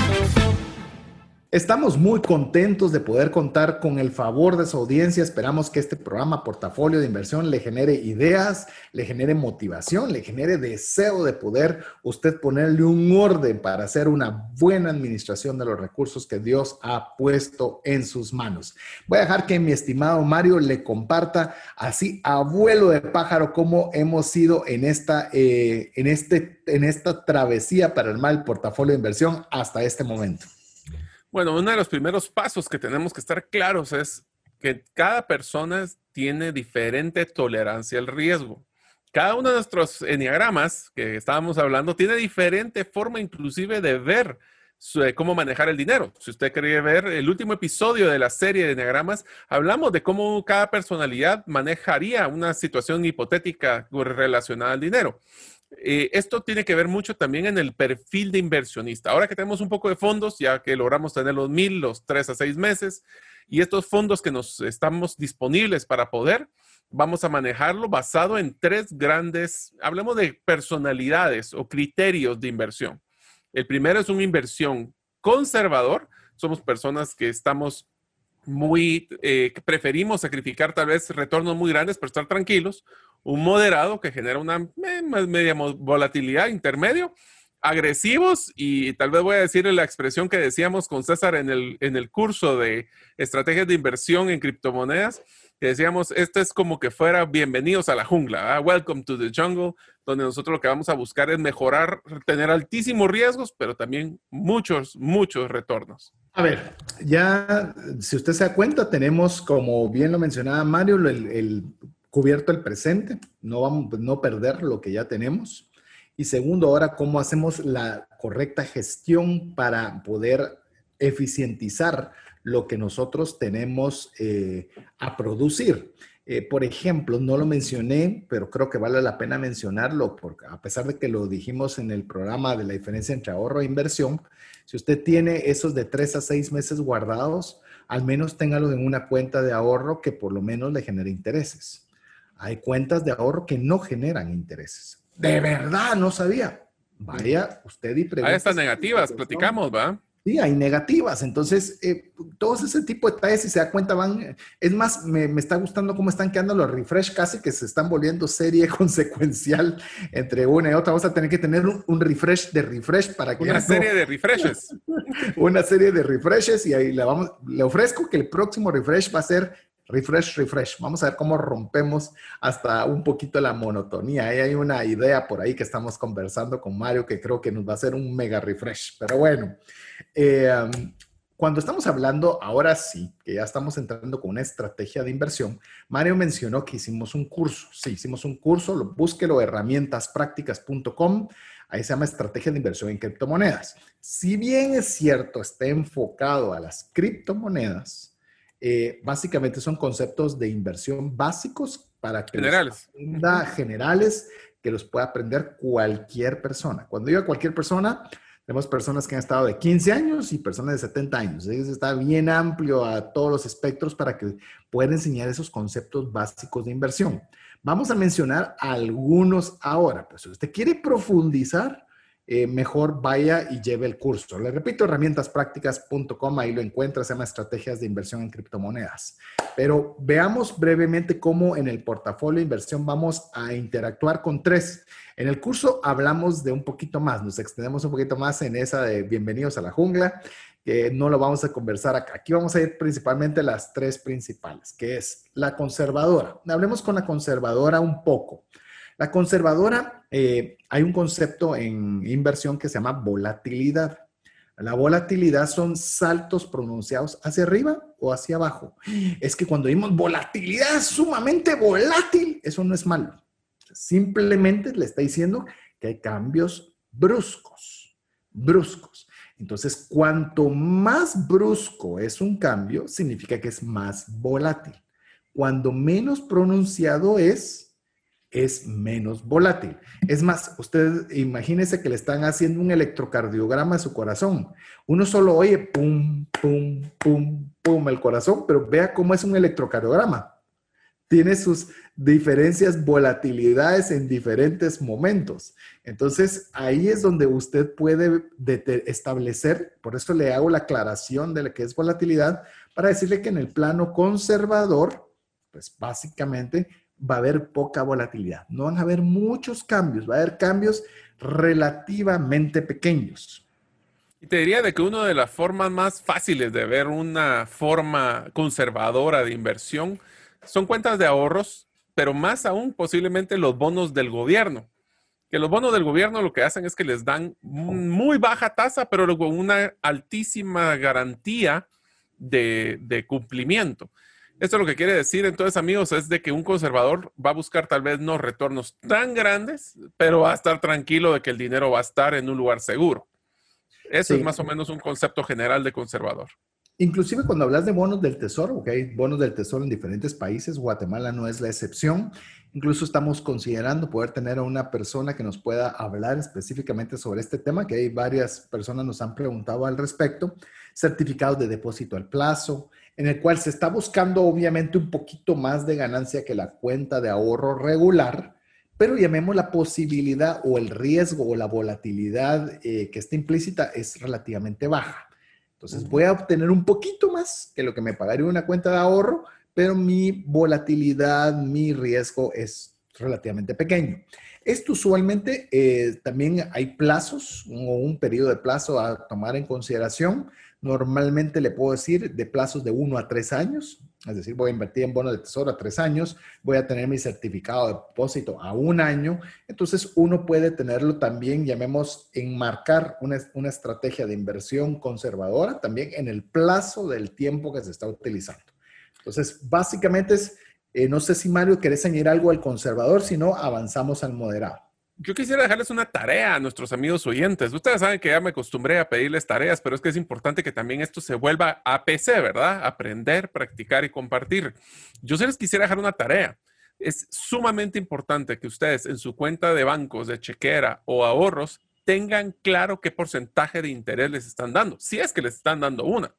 [SPEAKER 1] Estamos muy contentos de poder contar con el favor de su audiencia. Esperamos que este programa Portafolio de Inversión le genere ideas, le genere motivación, le genere deseo de poder usted ponerle un orden para hacer una buena administración de los recursos que Dios ha puesto en sus manos. Voy a dejar que mi estimado Mario le comparta así, abuelo de pájaro, cómo hemos sido en esta, eh, en este, en esta travesía para el mal portafolio de inversión hasta este momento.
[SPEAKER 3] Bueno, uno de los primeros pasos que tenemos que estar claros es que cada persona tiene diferente tolerancia al riesgo. Cada uno de nuestros enneagramas que estábamos hablando tiene diferente forma inclusive de ver cómo manejar el dinero. Si usted quiere ver el último episodio de la serie de enneagramas, hablamos de cómo cada personalidad manejaría una situación hipotética relacionada al dinero. Eh, esto tiene que ver mucho también en el perfil de inversionista. Ahora que tenemos un poco de fondos, ya que logramos tener los mil, los tres a seis meses, y estos fondos que nos estamos disponibles para poder, vamos a manejarlo basado en tres grandes, hablemos de personalidades o criterios de inversión. El primero es una inversión conservador. Somos personas que estamos muy, eh, preferimos sacrificar tal vez retornos muy grandes para estar tranquilos un moderado que genera una media volatilidad intermedio, agresivos y tal vez voy a decir la expresión que decíamos con César en el, en el curso de estrategias de inversión en criptomonedas, que decíamos, esto es como que fuera bienvenidos a la jungla, welcome to the jungle, donde nosotros lo que vamos a buscar es mejorar, tener altísimos riesgos, pero también muchos, muchos retornos.
[SPEAKER 1] A ver, ya si usted se da cuenta, tenemos, como bien lo mencionaba Mario, el, cubierto el presente, no vamos no perder lo que ya tenemos. Y segundo, ahora cómo hacemos la correcta gestión para poder eficientizar lo que nosotros tenemos eh, a producir. Eh, por ejemplo, no lo mencioné, pero creo que vale la pena mencionarlo, porque a pesar de que lo dijimos en el programa de la diferencia entre ahorro e inversión, si usted tiene esos de tres a seis meses guardados, al menos téngalo en una cuenta de ahorro que por lo menos le genere intereses. Hay cuentas de ahorro que no generan intereses. De verdad, no sabía. Vaya usted y pregunte.
[SPEAKER 3] Hay estas negativas, platicamos, ¿va?
[SPEAKER 1] Sí, hay negativas. Entonces, eh, todos ese tipo de detalles, si se da cuenta, van. Es más, me, está gustando cómo están quedando los refresh, casi que se están volviendo serie consecuencial entre una y otra. Vamos a tener que tener un, refresh de refresh para que.
[SPEAKER 3] Una serie de refreshes.
[SPEAKER 1] una serie de refreshes y ahí le, vamos, le ofrezco que el próximo refresh va a ser refresh, refresh. Vamos a ver cómo rompemos hasta un poquito la monotonía. Ahí hay una idea por ahí que estamos conversando con Mario que creo que nos va a hacer un mega refresh. Pero bueno. Eh, cuando estamos hablando, ahora sí, que ya estamos entrando con una estrategia de inversión, Mario mencionó que hicimos un curso. Sí, hicimos un curso, lo, búsquelo, herramientasprácticas.com. Ahí se llama Estrategia de Inversión en Criptomonedas. Si bien es cierto, está enfocado a las criptomonedas, eh, básicamente son conceptos de inversión básicos para que
[SPEAKER 3] generales.
[SPEAKER 1] generales que los pueda aprender cualquier persona. Cuando digo cualquier persona, tenemos personas que han estado de 15 años y personas de 70 años. está bien amplio a todos los espectros para que puedan enseñar esos conceptos básicos de inversión. Vamos a mencionar algunos ahora. Pues si usted quiere profundizar, eh, mejor vaya y lleve el curso. Le repito, herramientasprácticas.com, ahí lo encuentra, se llama Estrategias de Inversión en Criptomonedas. Pero veamos brevemente cómo en el portafolio de inversión vamos a interactuar con tres. En el curso hablamos de un poquito más, nos extendemos un poquito más en esa de Bienvenidos a la Jungla, que no lo vamos a conversar acá. Aquí vamos a ir principalmente las tres principales, que es la conservadora. Hablemos con la conservadora un poco. La conservadora, eh, hay un concepto en inversión que se llama volatilidad. La volatilidad son saltos pronunciados hacia arriba o hacia abajo. Es que cuando vimos volatilidad sumamente volátil, eso no es malo. Simplemente le está diciendo que hay cambios bruscos, bruscos. Entonces, cuanto más brusco es un cambio, significa que es más volátil. Cuando menos pronunciado es, es menos volátil. Es más, usted imagínese que le están haciendo un electrocardiograma a su corazón. Uno solo oye pum, pum, pum, pum el corazón, pero vea cómo es un electrocardiograma. Tiene sus diferencias, volatilidades en diferentes momentos. Entonces, ahí es donde usted puede establecer, por eso le hago la aclaración de lo que es volatilidad, para decirle que en el plano conservador, pues básicamente va a haber poca volatilidad. No van a haber muchos cambios, va a haber cambios relativamente pequeños.
[SPEAKER 3] Y te diría de que una de las formas más fáciles de ver una forma conservadora de inversión son cuentas de ahorros, pero más aún posiblemente los bonos del gobierno. Que los bonos del gobierno lo que hacen es que les dan muy baja tasa, pero con una altísima garantía de, de cumplimiento. Esto lo que quiere decir, entonces, amigos, es de que un conservador va a buscar tal vez no retornos tan grandes, pero va a estar tranquilo de que el dinero va a estar en un lugar seguro. Eso es más o menos un concepto general de conservador.
[SPEAKER 1] Inclusive cuando hablas de bonos del tesoro, ok, bonos del tesoro en diferentes países, Guatemala no es la excepción. Incluso estamos considerando poder tener a una persona que nos pueda hablar específicamente sobre este tema, que hay varias personas nos han preguntado al respecto. Certificados de depósito al plazo, en el cual se está buscando obviamente un poquito más de ganancia que la cuenta de ahorro regular, pero llamemos la posibilidad o el riesgo o la volatilidad eh, que está implícita es relativamente baja. Entonces voy a obtener un poquito más que lo que me pagaría una cuenta de ahorro, pero mi volatilidad, mi riesgo es relativamente pequeño. Esto usualmente eh, también hay plazos o un periodo de plazo a tomar en consideración. Normalmente le puedo decir de plazos de uno a tres años, es decir, voy a invertir en bonos de tesoro a tres años, voy a tener mi certificado de depósito a un año. Entonces, uno puede tenerlo también, llamemos, enmarcar una, una estrategia de inversión conservadora también en el plazo del tiempo que se está utilizando. Entonces, básicamente es, eh, no sé si Mario querés añadir algo al conservador, si no, avanzamos al moderado.
[SPEAKER 3] Yo quisiera dejarles una tarea a nuestros amigos oyentes. Ustedes saben que ya me acostumbré a pedirles tareas, pero es que es importante que también esto se vuelva APC, ¿verdad? Aprender, practicar y compartir. Yo se les quisiera dejar una tarea. Es sumamente importante que ustedes en su cuenta de bancos, de chequera o ahorros tengan claro qué porcentaje de interés les están dando, si es que les están dando una.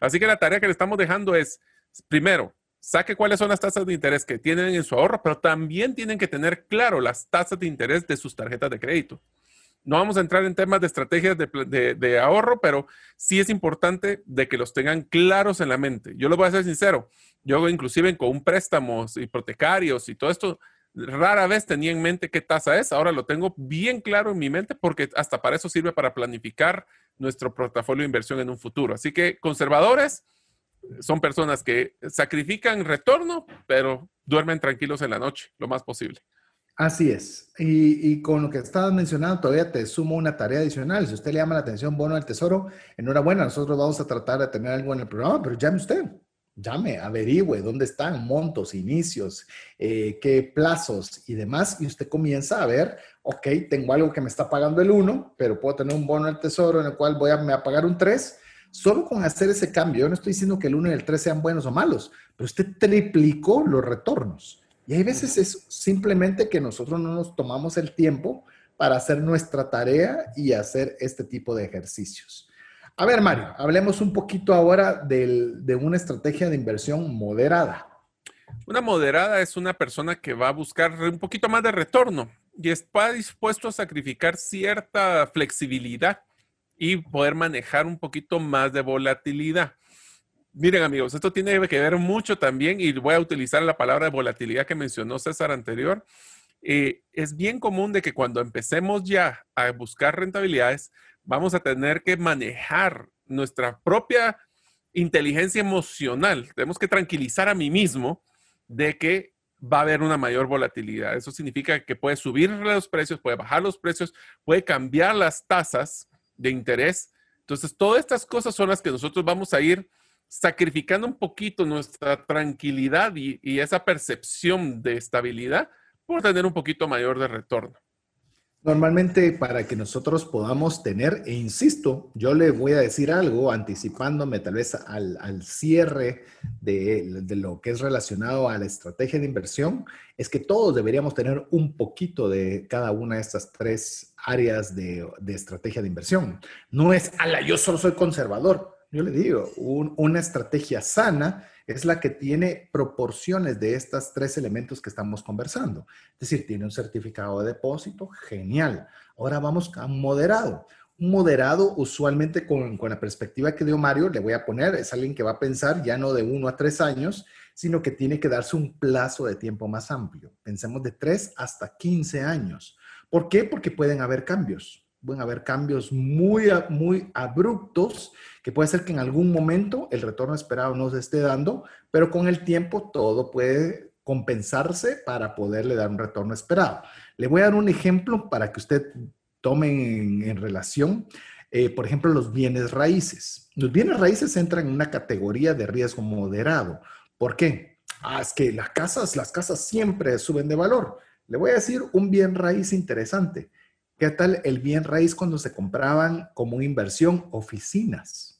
[SPEAKER 3] Así que la tarea que le estamos dejando es, primero, saque cuáles son las tasas de interés que tienen en su ahorro, pero también tienen que tener claro las tasas de interés de sus tarjetas de crédito. No vamos a entrar en temas de estrategias de, ahorro, pero sí es importante de que los tengan claros en la mente. Yo lo voy a ser sincero, yo inclusive con un préstamo hipotecarios y todo esto, rara vez tenía en mente qué tasa es. Ahora lo tengo bien claro en mi mente porque hasta para eso sirve para planificar nuestro portafolio de inversión en un futuro. Así que conservadores son personas que sacrifican retorno, pero duermen tranquilos en la noche, lo más posible.
[SPEAKER 1] Así es. Y, con lo que estabas mencionando, todavía te sumo una tarea adicional. Si usted le llama la atención bono del tesoro, enhorabuena, nosotros vamos a tratar de tener algo en el programa, pero llame usted. Llame, averigüe dónde están montos, inicios, eh, qué plazos y demás. Y usted comienza a ver, ok, tengo algo que me está pagando el 1, pero puedo tener un bono del tesoro en el cual voy a, me a pagar un 3 Solo con hacer ese cambio, yo no estoy diciendo que el 1 y el 3 sean buenos o malos, pero usted triplicó los retornos. Y hay veces es simplemente que nosotros no nos tomamos el tiempo para hacer nuestra tarea y hacer este tipo de ejercicios. A ver, Mario, hablemos un poquito ahora de una estrategia de inversión moderada.
[SPEAKER 3] Una moderada es una persona que va a buscar un poquito más de retorno y está dispuesto a sacrificar cierta flexibilidad y poder manejar un poquito más de volatilidad. Miren amigos, esto tiene que ver mucho también y voy a utilizar la palabra de volatilidad que mencionó César anterior. Eh, es bien común de que cuando empecemos ya a buscar rentabilidades, vamos a tener que manejar nuestra propia inteligencia emocional. Tenemos que tranquilizar a mí mismo de que va a haber una mayor volatilidad. Eso significa que puede subir los precios, puede bajar los precios, puede cambiar las tasas de interés. Entonces, todas estas cosas son las que nosotros vamos a ir sacrificando un poquito nuestra tranquilidad y, esa percepción de estabilidad por tener un poquito mayor de retorno.
[SPEAKER 1] Normalmente para que nosotros podamos tener, e insisto, yo le voy a decir algo anticipándome tal vez al, cierre de, de, lo que es relacionado a la estrategia de inversión, es que todos deberíamos tener un poquito de cada una de estas tres áreas de, de estrategia de inversión. No es, ala, yo solo soy conservador. Yo le digo, una estrategia sana es la que tiene proporciones de estos tres elementos que estamos conversando. Es decir, tiene un certificado de depósito, genial. Ahora vamos a moderado. Moderado, usualmente con, con, la perspectiva que dio Mario, le voy a poner, es alguien que va a pensar ya no de uno a tres años, sino que tiene que darse un plazo de tiempo más amplio. Pensemos de tres hasta 15 años. ¿Por qué? Porque pueden haber cambios pueden haber cambios muy, muy abruptos que puede ser que en algún momento el retorno esperado no se esté dando, pero con el tiempo todo puede compensarse para poderle dar un retorno esperado. Le voy a dar un ejemplo para que usted tome en, relación, eh, por ejemplo, los bienes raíces. Los bienes raíces entran en una categoría de riesgo moderado. ¿Por qué? Ah, es que las casas, las casas siempre suben de valor. Le voy a decir un bien raíz interesante. ¿Qué tal el bien raíz cuando se compraban como inversión oficinas?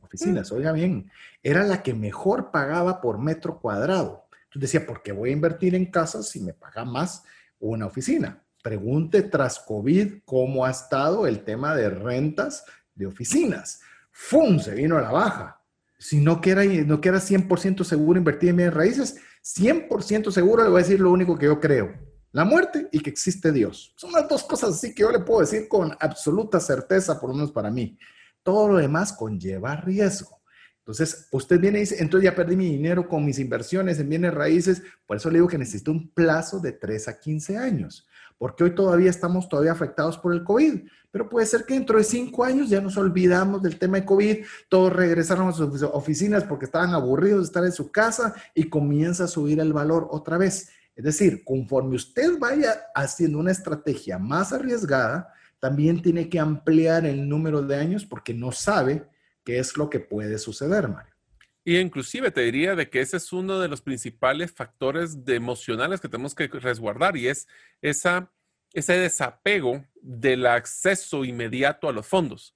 [SPEAKER 1] Oficinas, mm. oiga bien, era la que mejor pagaba por metro cuadrado. Entonces decía, ¿por qué voy a invertir en casas si me paga más una oficina? Pregunte tras COVID cómo ha estado el tema de rentas de oficinas. ¡Fum! Se vino a la baja. Si no quiera, no quiera 100% seguro invertir en bienes raíces, 100% seguro le voy a decir lo único que yo creo la muerte y que existe Dios. Son las dos cosas así que yo le puedo decir con absoluta certeza, por lo menos para mí. Todo lo demás conlleva riesgo. Entonces, usted viene y dice, entonces ya perdí mi dinero con mis inversiones en bienes raíces, por eso le digo que necesito un plazo de 3 a 15 años, porque hoy todavía estamos todavía afectados por el COVID, pero puede ser que dentro de 5 años ya nos olvidamos del tema de COVID, todos regresaron a sus oficinas porque estaban aburridos de estar en su casa y comienza a subir el valor otra vez. Es decir, conforme usted vaya haciendo una estrategia más arriesgada, también tiene que ampliar el número de años porque no sabe qué es lo que puede suceder, Mario.
[SPEAKER 3] Y inclusive te diría de que ese es uno de los principales factores de emocionales que tenemos que resguardar y es esa ese desapego del acceso inmediato a los fondos.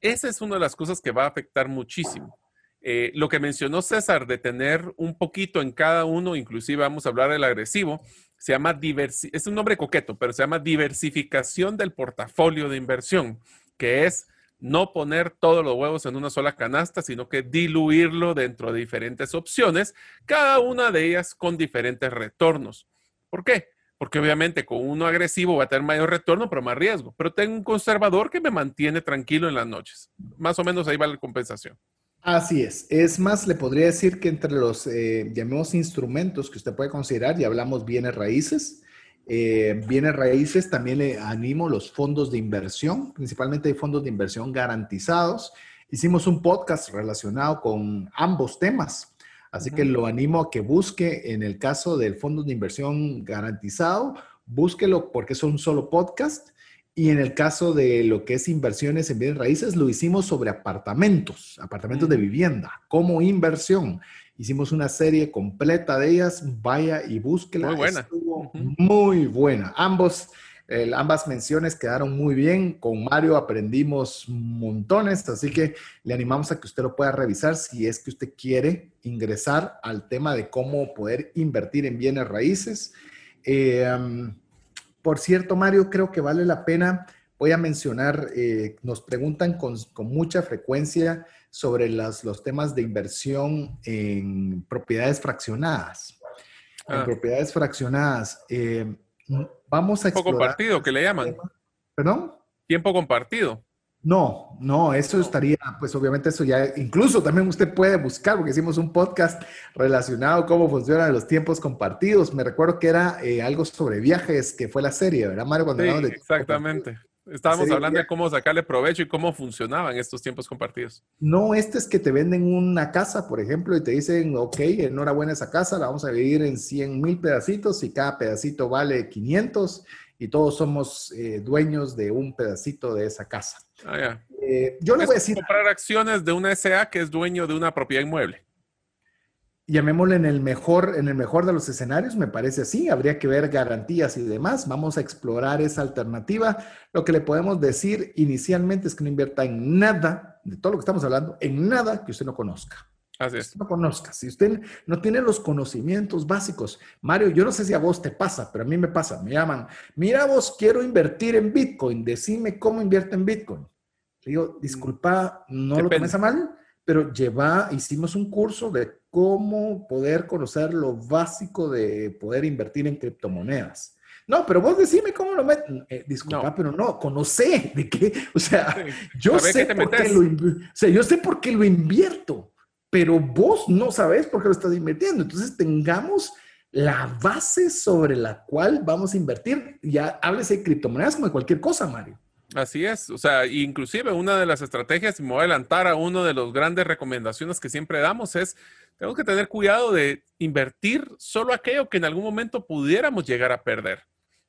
[SPEAKER 3] Esa es una de las cosas que va a afectar muchísimo. Eh, lo que mencionó César de tener un poquito en cada uno, inclusive vamos a hablar del agresivo, se llama es un nombre coqueto, pero se llama diversificación del portafolio de inversión, que es no poner todos los huevos en una sola canasta, sino que diluirlo dentro de diferentes opciones, cada una de ellas con diferentes retornos. ¿Por qué? Porque obviamente con uno agresivo va a tener mayor retorno, pero más riesgo. Pero tengo un conservador que me mantiene tranquilo en las noches. Más o menos ahí va la compensación.
[SPEAKER 1] Así es. Es más, le podría decir que entre los, eh, llamemos instrumentos que usted puede considerar, ya hablamos bienes raíces, eh, bienes raíces, también le animo los fondos de inversión, principalmente hay fondos de inversión garantizados. Hicimos un podcast relacionado con ambos temas, así que lo animo a que busque en el caso del fondo de inversión garantizado, búsquelo porque es un solo podcast y en el caso de lo que es inversiones en bienes raíces, lo hicimos sobre apartamentos, apartamentos de vivienda, como inversión. Hicimos una serie completa de ellas. Vaya y búsquela.
[SPEAKER 3] Muy buena.
[SPEAKER 1] Estuvo muy buena. Ambos, ambas menciones quedaron muy bien. Con Mario aprendimos montones, así que le animamos a que usted lo pueda revisar si es que usted quiere ingresar al tema de cómo poder invertir en bienes raíces. Eh, por cierto, Mario, creo que vale la pena, voy a mencionar, eh, nos preguntan con, mucha frecuencia sobre las, los temas de inversión en propiedades fraccionadas. En ah. propiedades fraccionadas. Eh, vamos a
[SPEAKER 3] Tiempo compartido, que le llaman.
[SPEAKER 1] ¿Perdón?
[SPEAKER 3] Tiempo compartido.
[SPEAKER 1] No, no, eso estaría, pues obviamente eso ya, incluso también usted puede buscar, porque hicimos un podcast relacionado cómo funcionan los tiempos compartidos. Me recuerdo que era eh, algo sobre viajes, que fue la serie, ¿verdad, Mario?
[SPEAKER 3] Cuando sí, exactamente. Estábamos hablando de cómo sacarle provecho y cómo funcionaban estos tiempos compartidos.
[SPEAKER 1] No, este es que te venden una casa, por ejemplo, y te dicen, ok, enhorabuena esa casa, la vamos a dividir en 100 mil pedacitos y cada pedacito vale 500 y todos somos eh, dueños de un pedacito de esa casa.
[SPEAKER 3] Ah,
[SPEAKER 1] eh, yo le voy a decir...
[SPEAKER 3] Comprar acciones de una SA que es dueño de una propiedad inmueble.
[SPEAKER 1] Llamémosle en el mejor, en el mejor de los escenarios, me parece así. Habría que ver garantías y demás. Vamos a explorar esa alternativa. Lo que le podemos decir inicialmente es que no invierta en nada de todo lo que estamos hablando, en nada que usted no conozca.
[SPEAKER 3] Así es.
[SPEAKER 1] No conozca. Si usted no tiene los conocimientos básicos, Mario, yo no sé si a vos te pasa, pero a mí me pasa. Me llaman, mira vos, quiero invertir en Bitcoin, decime cómo invierto en Bitcoin. Le digo, disculpa, no lo tomes a mal, pero lleva, hicimos un curso de cómo poder conocer lo básico de poder invertir en criptomonedas. No, pero vos decime cómo lo metes. Eh, disculpa, pero no, conoce de qué. O sea, yo sé por qué lo, o sea, yo sé por qué lo invierto pero vos no sabes por qué lo estás invirtiendo. Entonces tengamos la base sobre la cual vamos a invertir. Ya háblese de criptomonedas como de cualquier cosa, Mario.
[SPEAKER 3] Así es, o sea, inclusive una de las estrategias, y me voy a adelantar a una de las grandes recomendaciones que siempre damos es, tenemos que tener cuidado de invertir solo aquello que en algún momento pudiéramos llegar a perder.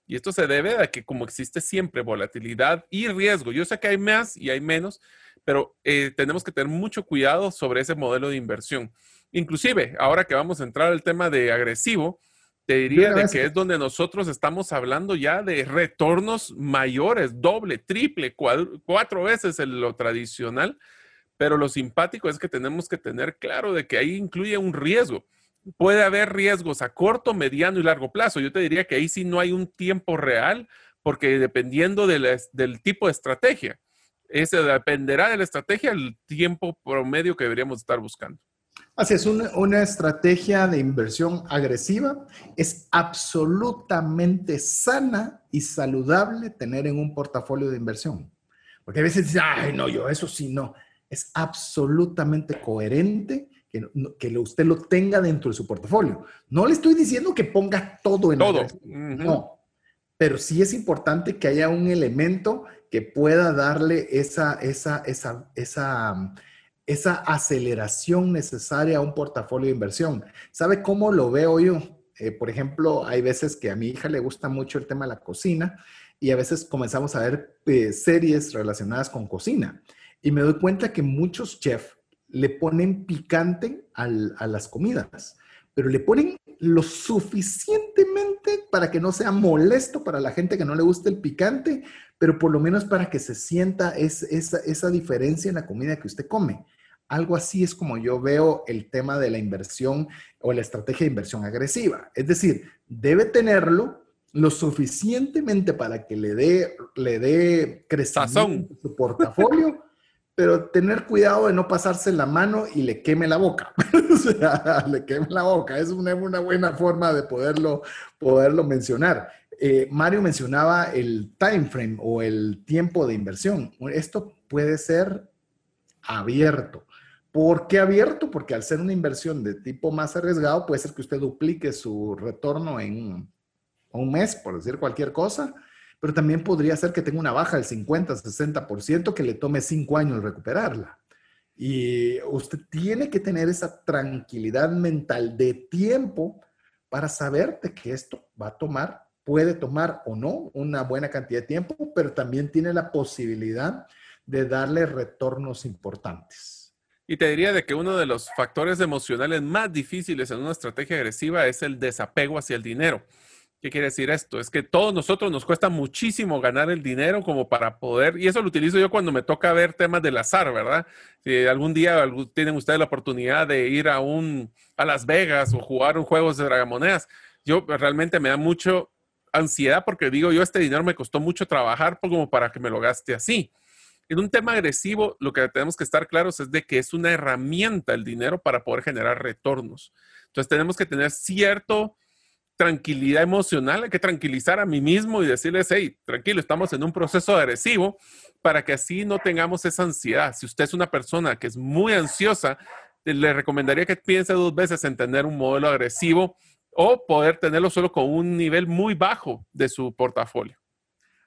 [SPEAKER 3] Y esto se debe a que como existe siempre volatilidad y riesgo, yo sé que hay más y hay menos, pero eh, tenemos que tener mucho cuidado sobre ese modelo de inversión. Inclusive, ahora que vamos a entrar al tema de agresivo, te diría de que es donde nosotros estamos hablando ya de retornos mayores, doble, triple, cuatro veces en lo tradicional, pero lo simpático es que tenemos que tener claro de que ahí incluye un riesgo. Puede haber riesgos a corto, mediano y largo plazo. Yo te diría que ahí sí no hay un tiempo real, porque dependiendo del tipo de estrategia. Ese dependerá de la estrategia, el tiempo promedio que deberíamos estar buscando.
[SPEAKER 1] Así es, una, estrategia de inversión agresiva es absolutamente sana y saludable tener en un portafolio de inversión. Porque a veces dicen, ay, no, yo eso sí, no. Es absolutamente coherente que, que usted lo tenga dentro de su portafolio. No le estoy diciendo que ponga todo en
[SPEAKER 3] todo.
[SPEAKER 1] No, pero sí es importante que haya un elemento que pueda darle esa, esa, esa, esa, esa aceleración necesaria a un portafolio de inversión. ¿Sabe cómo lo veo yo? Eh, por ejemplo, hay veces que a mi hija le gusta mucho el tema de la cocina y a veces comenzamos a ver eh, series relacionadas con cocina y me doy cuenta que muchos chefs le ponen picante a las comidas pero le ponen lo suficientemente para que no sea molesto para la gente que no le guste el picante, pero por lo menos para que se sienta esa, esa diferencia en la comida que usted come. Algo así es como yo veo el tema de la inversión o la estrategia de inversión agresiva. Es decir, debe tenerlo lo suficientemente para que le dé, le dé crecimiento a su portafolio, pero tener cuidado de no pasarse la mano y le queme la boca. o sea, le queme la boca. Es una, buena forma de poderlo, poderlo mencionar. Eh, Mario mencionaba el time frame o el tiempo de inversión. Esto puede ser abierto. ¿Por qué abierto? Porque al ser una inversión de tipo más arriesgado, puede ser que usted duplique su retorno en un mes, por decir cualquier cosa, pero también podría ser que tenga una baja del 50, 60% que le tome cinco años recuperarla. Y usted tiene que tener esa tranquilidad mental de tiempo para saber de que esto va a tomar puede tomar o no una buena cantidad de tiempo, pero también tiene la posibilidad de darle retornos importantes.
[SPEAKER 3] Y te diría de que uno de los factores emocionales más difíciles en una estrategia agresiva es el desapego hacia el dinero. ¿Qué quiere decir esto? Es que todos nosotros nos cuesta muchísimo ganar el dinero como para poder, y eso lo utilizo yo cuando me toca ver temas del azar, ¿verdad? Si algún día tienen ustedes la oportunidad de ir a un a Las Vegas o jugar un juego de dragamonedas, yo realmente me da mucho ansiedad porque digo yo, este dinero me costó mucho trabajar como para que me lo gaste así. En un tema agresivo, lo que tenemos que estar claros es de que es una herramienta el dinero para poder generar retornos. Entonces tenemos que tener cierto tranquilidad emocional, hay que tranquilizar a mí mismo y decirles, hey, tranquilo, estamos en un proceso agresivo para que así no tengamos esa ansiedad. Si usted es una persona que es muy ansiosa, le recomendaría que piense dos veces en tener un modelo agresivo o poder tenerlo solo con un nivel muy bajo de su portafolio.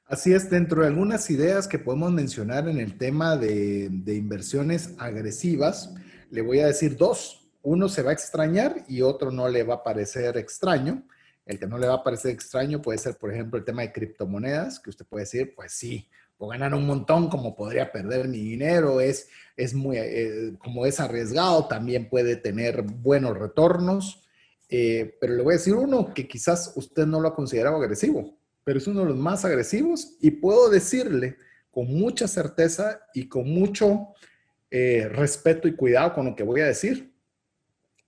[SPEAKER 1] Así es, dentro de algunas ideas que podemos mencionar en el tema de, inversiones agresivas, le voy a decir dos. Uno se va a extrañar y otro no le va a parecer extraño. El que no le va a parecer extraño puede ser, por ejemplo, el tema de criptomonedas, que usted puede decir, pues sí, puedo ganar un montón, como podría perder mi dinero, es, es muy, eh, como es arriesgado, también puede tener buenos retornos. Eh, pero le voy a decir uno que quizás usted no lo ha considerado agresivo, pero es uno de los más agresivos y puedo decirle con mucha certeza y con mucho eh, respeto y cuidado con lo que voy a decir,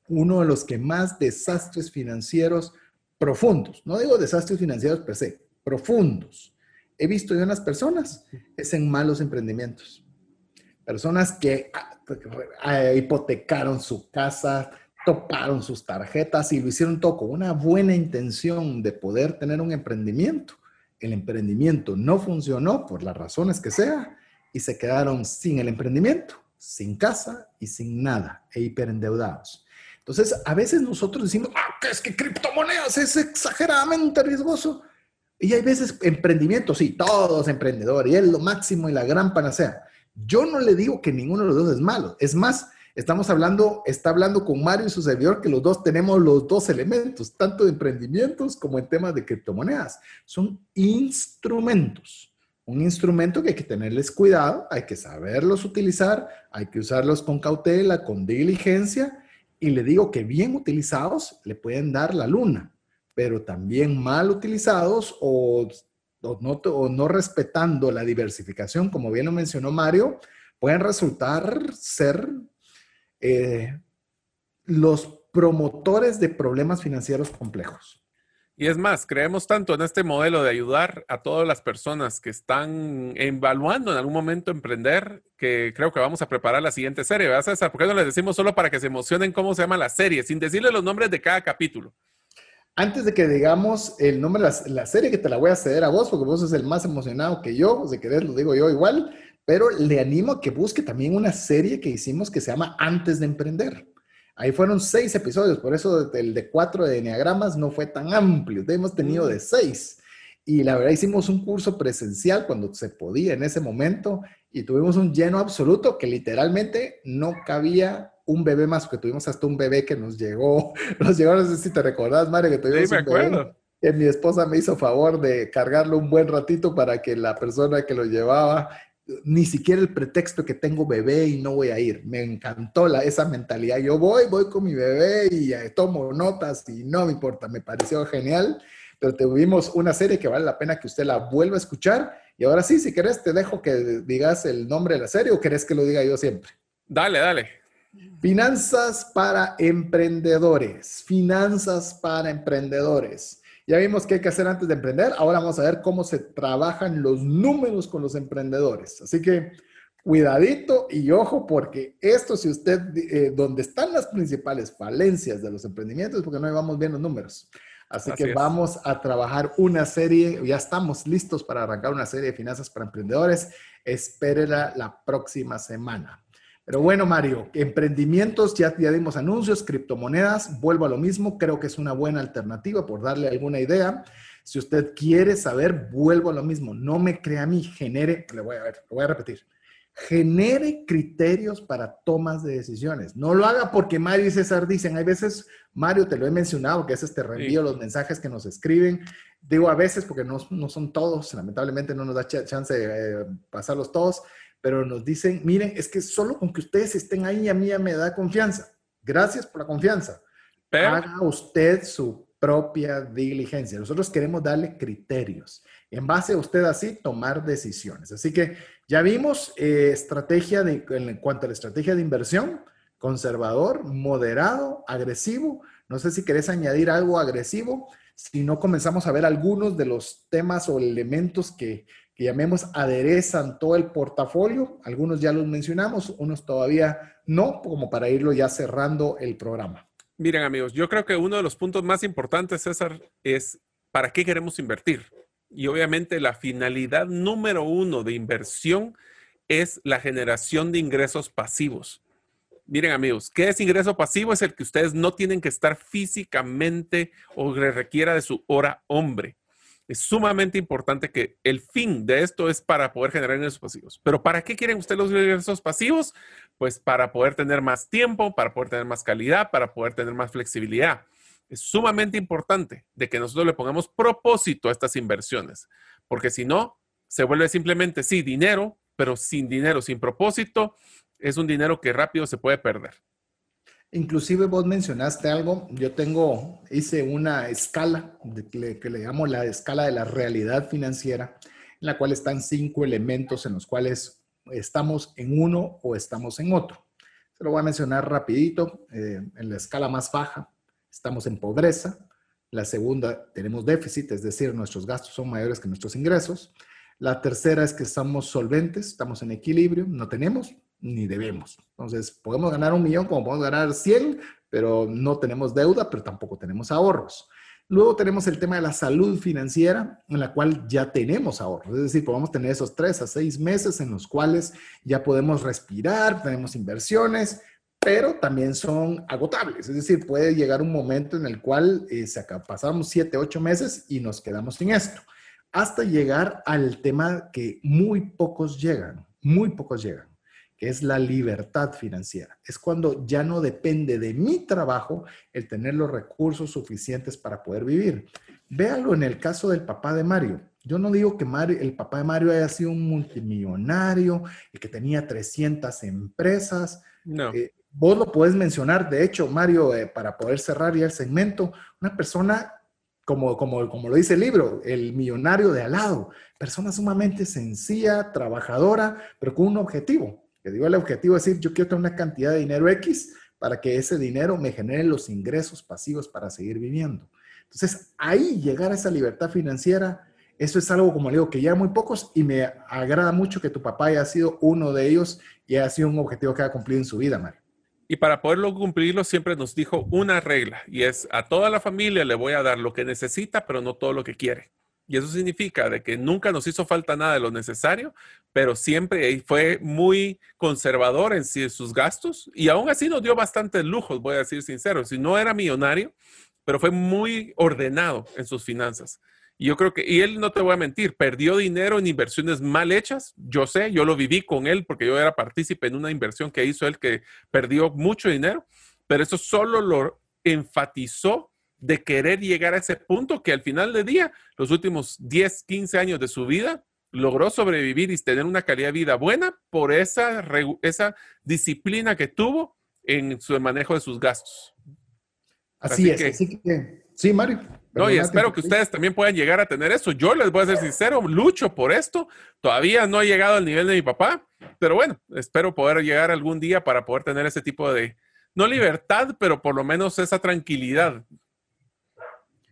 [SPEAKER 1] uno de los que más desastres financieros profundos, no digo desastres financieros per se, profundos, he visto yo en las personas, es en malos emprendimientos. Personas que ah, hipotecaron su casa, toparon sus tarjetas y lo hicieron todo con una buena intención de poder tener un emprendimiento. El emprendimiento no funcionó por las razones que sea y se quedaron sin el emprendimiento, sin casa y sin nada e hiperendeudados. Entonces, a veces nosotros decimos, ah, que es que criptomonedas es exageradamente riesgoso. Y hay veces emprendimiento, sí, todos emprendedores, y es lo máximo y la gran panacea. Yo no le digo que ninguno de los dos es malo. Es más, Estamos hablando, está hablando con Mario y su servidor que los dos tenemos los dos elementos, tanto de emprendimientos como en temas de criptomonedas. Son instrumentos. Un instrumento que hay que tenerles cuidado, hay que saberlos utilizar, hay que usarlos con cautela, con diligencia. Y le digo que bien utilizados le pueden dar la luna, pero también mal utilizados o, no, respetando la diversificación, como bien lo mencionó Mario, pueden resultar ser eh, los promotores de problemas financieros complejos.
[SPEAKER 3] Y es más, creemos tanto en este modelo de ayudar a todas las personas que están evaluando en algún momento emprender, que creo que vamos a preparar la siguiente serie, ¿verdad, César? ¿Por qué no les decimos solo para que se emocionen cómo se llama la serie, sin decirle los nombres de cada capítulo?
[SPEAKER 1] Antes de que digamos el nombre de la, serie, que te la voy a ceder a vos, porque vos sos el más emocionado que yo, si querés lo digo yo igual, pero le animo a que busque también una serie que hicimos que se llama Antes de Emprender. Ahí fueron seis episodios, por eso el de cuatro de Enneagramas no fue tan amplio, hemos tenido de seis. Y la verdad hicimos un curso presencial cuando se podía en ese momento y tuvimos un lleno absoluto que literalmente no cabía un bebé más, porque tuvimos hasta un bebé que nos llegó, nos llegó, no sé si te recordás, Mario, que tuvimos
[SPEAKER 3] sí, me acuerdo.
[SPEAKER 1] que mi esposa me hizo favor de cargarlo un buen ratito para que la persona que lo llevaba ni siquiera el pretexto que tengo bebé y no voy a ir. Me encantó la, esa mentalidad. Yo voy, voy con mi bebé y eh, tomo notas y no me importa. Me pareció genial, pero tuvimos una serie que vale la pena que usted la vuelva a escuchar. Y ahora sí, si querés, te dejo que digas el nombre de la serie o querés que lo diga yo siempre.
[SPEAKER 3] Dale, dale.
[SPEAKER 1] Finanzas para emprendedores. Finanzas para emprendedores. Ya vimos qué hay que hacer antes de emprender. Ahora vamos a ver cómo se trabajan los números con los emprendedores. Así que cuidadito y ojo, porque esto, si usted, eh, donde están las principales falencias de los emprendimientos, porque no llevamos bien los números. Así, que vamos a trabajar una serie, ya estamos listos para arrancar una serie de finanzas para emprendedores. Espérela la próxima semana. Pero bueno, Mario, emprendimientos, ya, ya dimos anuncios, criptomonedas, vuelvo a lo mismo, creo que es una buena alternativa por darle alguna idea. Si usted quiere saber, vuelvo a lo mismo, no me crea a mí, genere, le voy a ver, lo voy a repetir, genere criterios para tomas de decisiones. No lo haga porque Mario y César dicen, hay veces, Mario, te lo he mencionado, que a veces te reenvío los mensajes que nos escriben. Digo a veces porque no, no son todos, lamentablemente no nos da chance de eh, pasarlos todos, pero nos dicen, miren, es que solo con que ustedes estén ahí a mí ya me da confianza. Gracias por la confianza. Haga usted su propia diligencia. Nosotros queremos darle criterios. En base a usted así, tomar decisiones. Así que ya vimos eh, estrategia de, en cuanto a la estrategia de inversión, conservador, moderado, agresivo. No sé si querés añadir algo agresivo. Si no, comenzamos a ver algunos de los temas o elementos que, llamemos aderezan todo el portafolio. Algunos ya los mencionamos, unos todavía no, como para irlo ya cerrando el programa.
[SPEAKER 3] Miren amigos, yo creo que uno de los puntos más importantes, César, es para qué queremos invertir. Y obviamente la finalidad número uno de inversión es la generación de ingresos pasivos. Miren amigos, ¿qué es ingreso pasivo? Es el que ustedes no tienen que estar físicamente o requiera de su hora hombre es sumamente importante que el fin de esto es para poder generar ingresos pasivos. Pero ¿para qué quieren ustedes los ingresos pasivos? Pues para poder tener más tiempo, para poder tener más calidad, para poder tener más flexibilidad. Es sumamente importante de que nosotros le pongamos propósito a estas inversiones, porque si no, se vuelve simplemente, sí, dinero, pero sin dinero, sin propósito, es un dinero que rápido se puede perder.
[SPEAKER 1] Inclusive vos mencionaste algo, yo tengo, hice una escala que le llamo la escala de la realidad financiera, en la cual están cinco elementos en los cuales estamos en uno o estamos en otro. Se lo voy a mencionar rapidito. Eh, en la escala más baja estamos en pobreza. La segunda tenemos déficit, es decir, nuestros gastos son mayores que nuestros ingresos. La tercera es que estamos solventes, estamos en equilibrio, no tenemos ni debemos. Entonces, podemos ganar un millón como podemos ganar 100, pero no tenemos deuda, pero tampoco tenemos ahorros. Luego tenemos el tema de la salud financiera, en la cual ya tenemos ahorros. Es decir, podemos tener esos tres a seis meses en los cuales ya podemos respirar, tenemos inversiones, pero también son agotables. Es decir, puede llegar un momento en el cual eh, se pasamos siete, ocho meses y nos quedamos sin esto. Hasta llegar al tema que muy pocos llegan, muy pocos llegan que es la libertad financiera. Es cuando ya no depende de mi trabajo el tener los recursos suficientes para poder vivir. Véalo en el caso del papá de Mario. Yo no digo que Mario, el papá de Mario haya sido un multimillonario y que tenía 300 empresas. No. Eh, vos lo puedes mencionar, de hecho, Mario, eh, para poder cerrar ya el segmento, una persona como, como, como lo dice el libro, el millonario de al lado, persona sumamente sencilla, trabajadora, pero con un objetivo, que digo el objetivo es decir, yo quiero tener una cantidad de dinero X para que ese dinero me genere los ingresos pasivos para seguir viviendo. Entonces, ahí llegar a esa libertad financiera, eso es algo, como le digo, que ya muy pocos y me agrada mucho que tu papá haya sido uno de ellos y haya sido un objetivo que haya cumplido en su vida, Mario.
[SPEAKER 3] Y para poderlo cumplirlo, siempre nos dijo una regla y es a toda la familia le voy a dar lo que necesita, pero no todo lo que quiere. Y eso significa de que nunca nos hizo falta nada de lo necesario, pero siempre fue muy conservador en sus gastos y aún así nos dio bastantes lujos, voy a decir sincero. Si no era millonario, pero fue muy ordenado en sus finanzas. Y yo creo que, y él no te voy a mentir, perdió dinero en inversiones mal hechas. Yo sé, yo lo viví con él porque yo era partícipe en una inversión que hizo él que perdió mucho dinero, pero eso solo lo enfatizó de querer llegar a ese punto que al final del día, los últimos 10, 15 años de su vida, logró sobrevivir y tener una calidad de vida buena por esa, esa disciplina que tuvo en su manejo de sus gastos.
[SPEAKER 1] Así, es, así que, sí, Mario.
[SPEAKER 3] No, y espero que ustedes también puedan llegar a tener eso. Yo les voy a ser sincero, lucho por esto. Todavía no he llegado al nivel de mi papá, pero bueno, espero poder llegar algún día para poder tener ese tipo de, no libertad, pero por lo menos esa tranquilidad.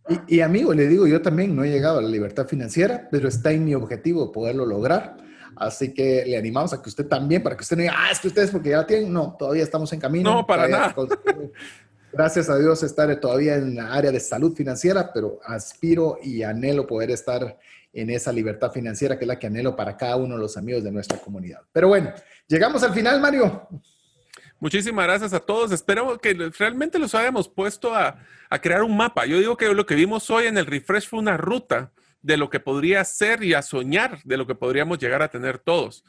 [SPEAKER 1] Y, y, amigo, le digo, yo también no he llegado a la libertad financiera, pero está en mi objetivo poderlo lograr. Así que le animamos a que usted también, para que usted no diga, ah, es que ustedes porque ya la tienen. No, todavía estamos en camino.
[SPEAKER 3] No, para nada.
[SPEAKER 1] Gracias a Dios estar todavía en la área de salud financiera, pero aspiro y anhelo poder estar en esa libertad financiera que es la que anhelo para cada uno de los amigos de nuestra comunidad. Pero bueno, llegamos al final, Mario.
[SPEAKER 3] Muchísimas gracias a todos. Espero que realmente los hayamos puesto a, crear un mapa. Yo digo que lo que vimos hoy en el refresh fue una ruta de lo que podría ser y a soñar de lo que podríamos llegar a tener todos.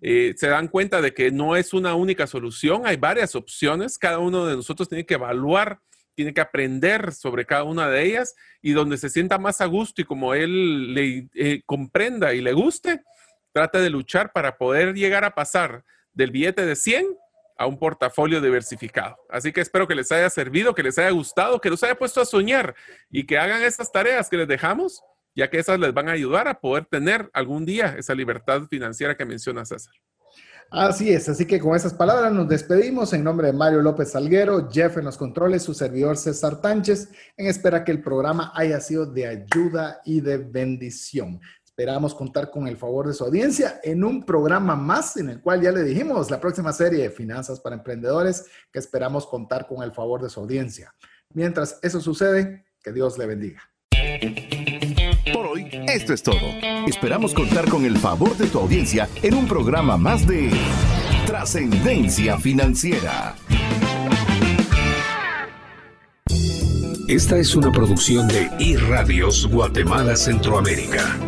[SPEAKER 3] Eh, se dan cuenta de que no es una única solución, hay varias opciones. Cada uno de nosotros tiene que evaluar, tiene que aprender sobre cada una de ellas y donde se sienta más a gusto y como él le eh, comprenda y le guste, trata de luchar para poder llegar a pasar del billete de 100 a un portafolio diversificado. Así que espero que les haya servido, que les haya gustado, que los haya puesto a soñar y que hagan estas tareas que les dejamos, ya que esas les van a ayudar a poder tener algún día esa libertad financiera que menciona César.
[SPEAKER 1] Así es, así que con esas palabras nos despedimos en nombre de Mario López Salguero, Jeff en los controles, su servidor César Tánchez, en espera que el programa haya sido de ayuda y de bendición. Esperamos contar con el favor de su audiencia en un programa más en el cual ya le dijimos la próxima serie de Finanzas para Emprendedores que esperamos contar con el favor de su audiencia. Mientras eso sucede, que Dios le bendiga.
[SPEAKER 2] Por hoy, esto es todo. Esperamos contar con el favor de tu audiencia en un programa más de Trascendencia Financiera. Esta es una producción de iRadios Guatemala Centroamérica.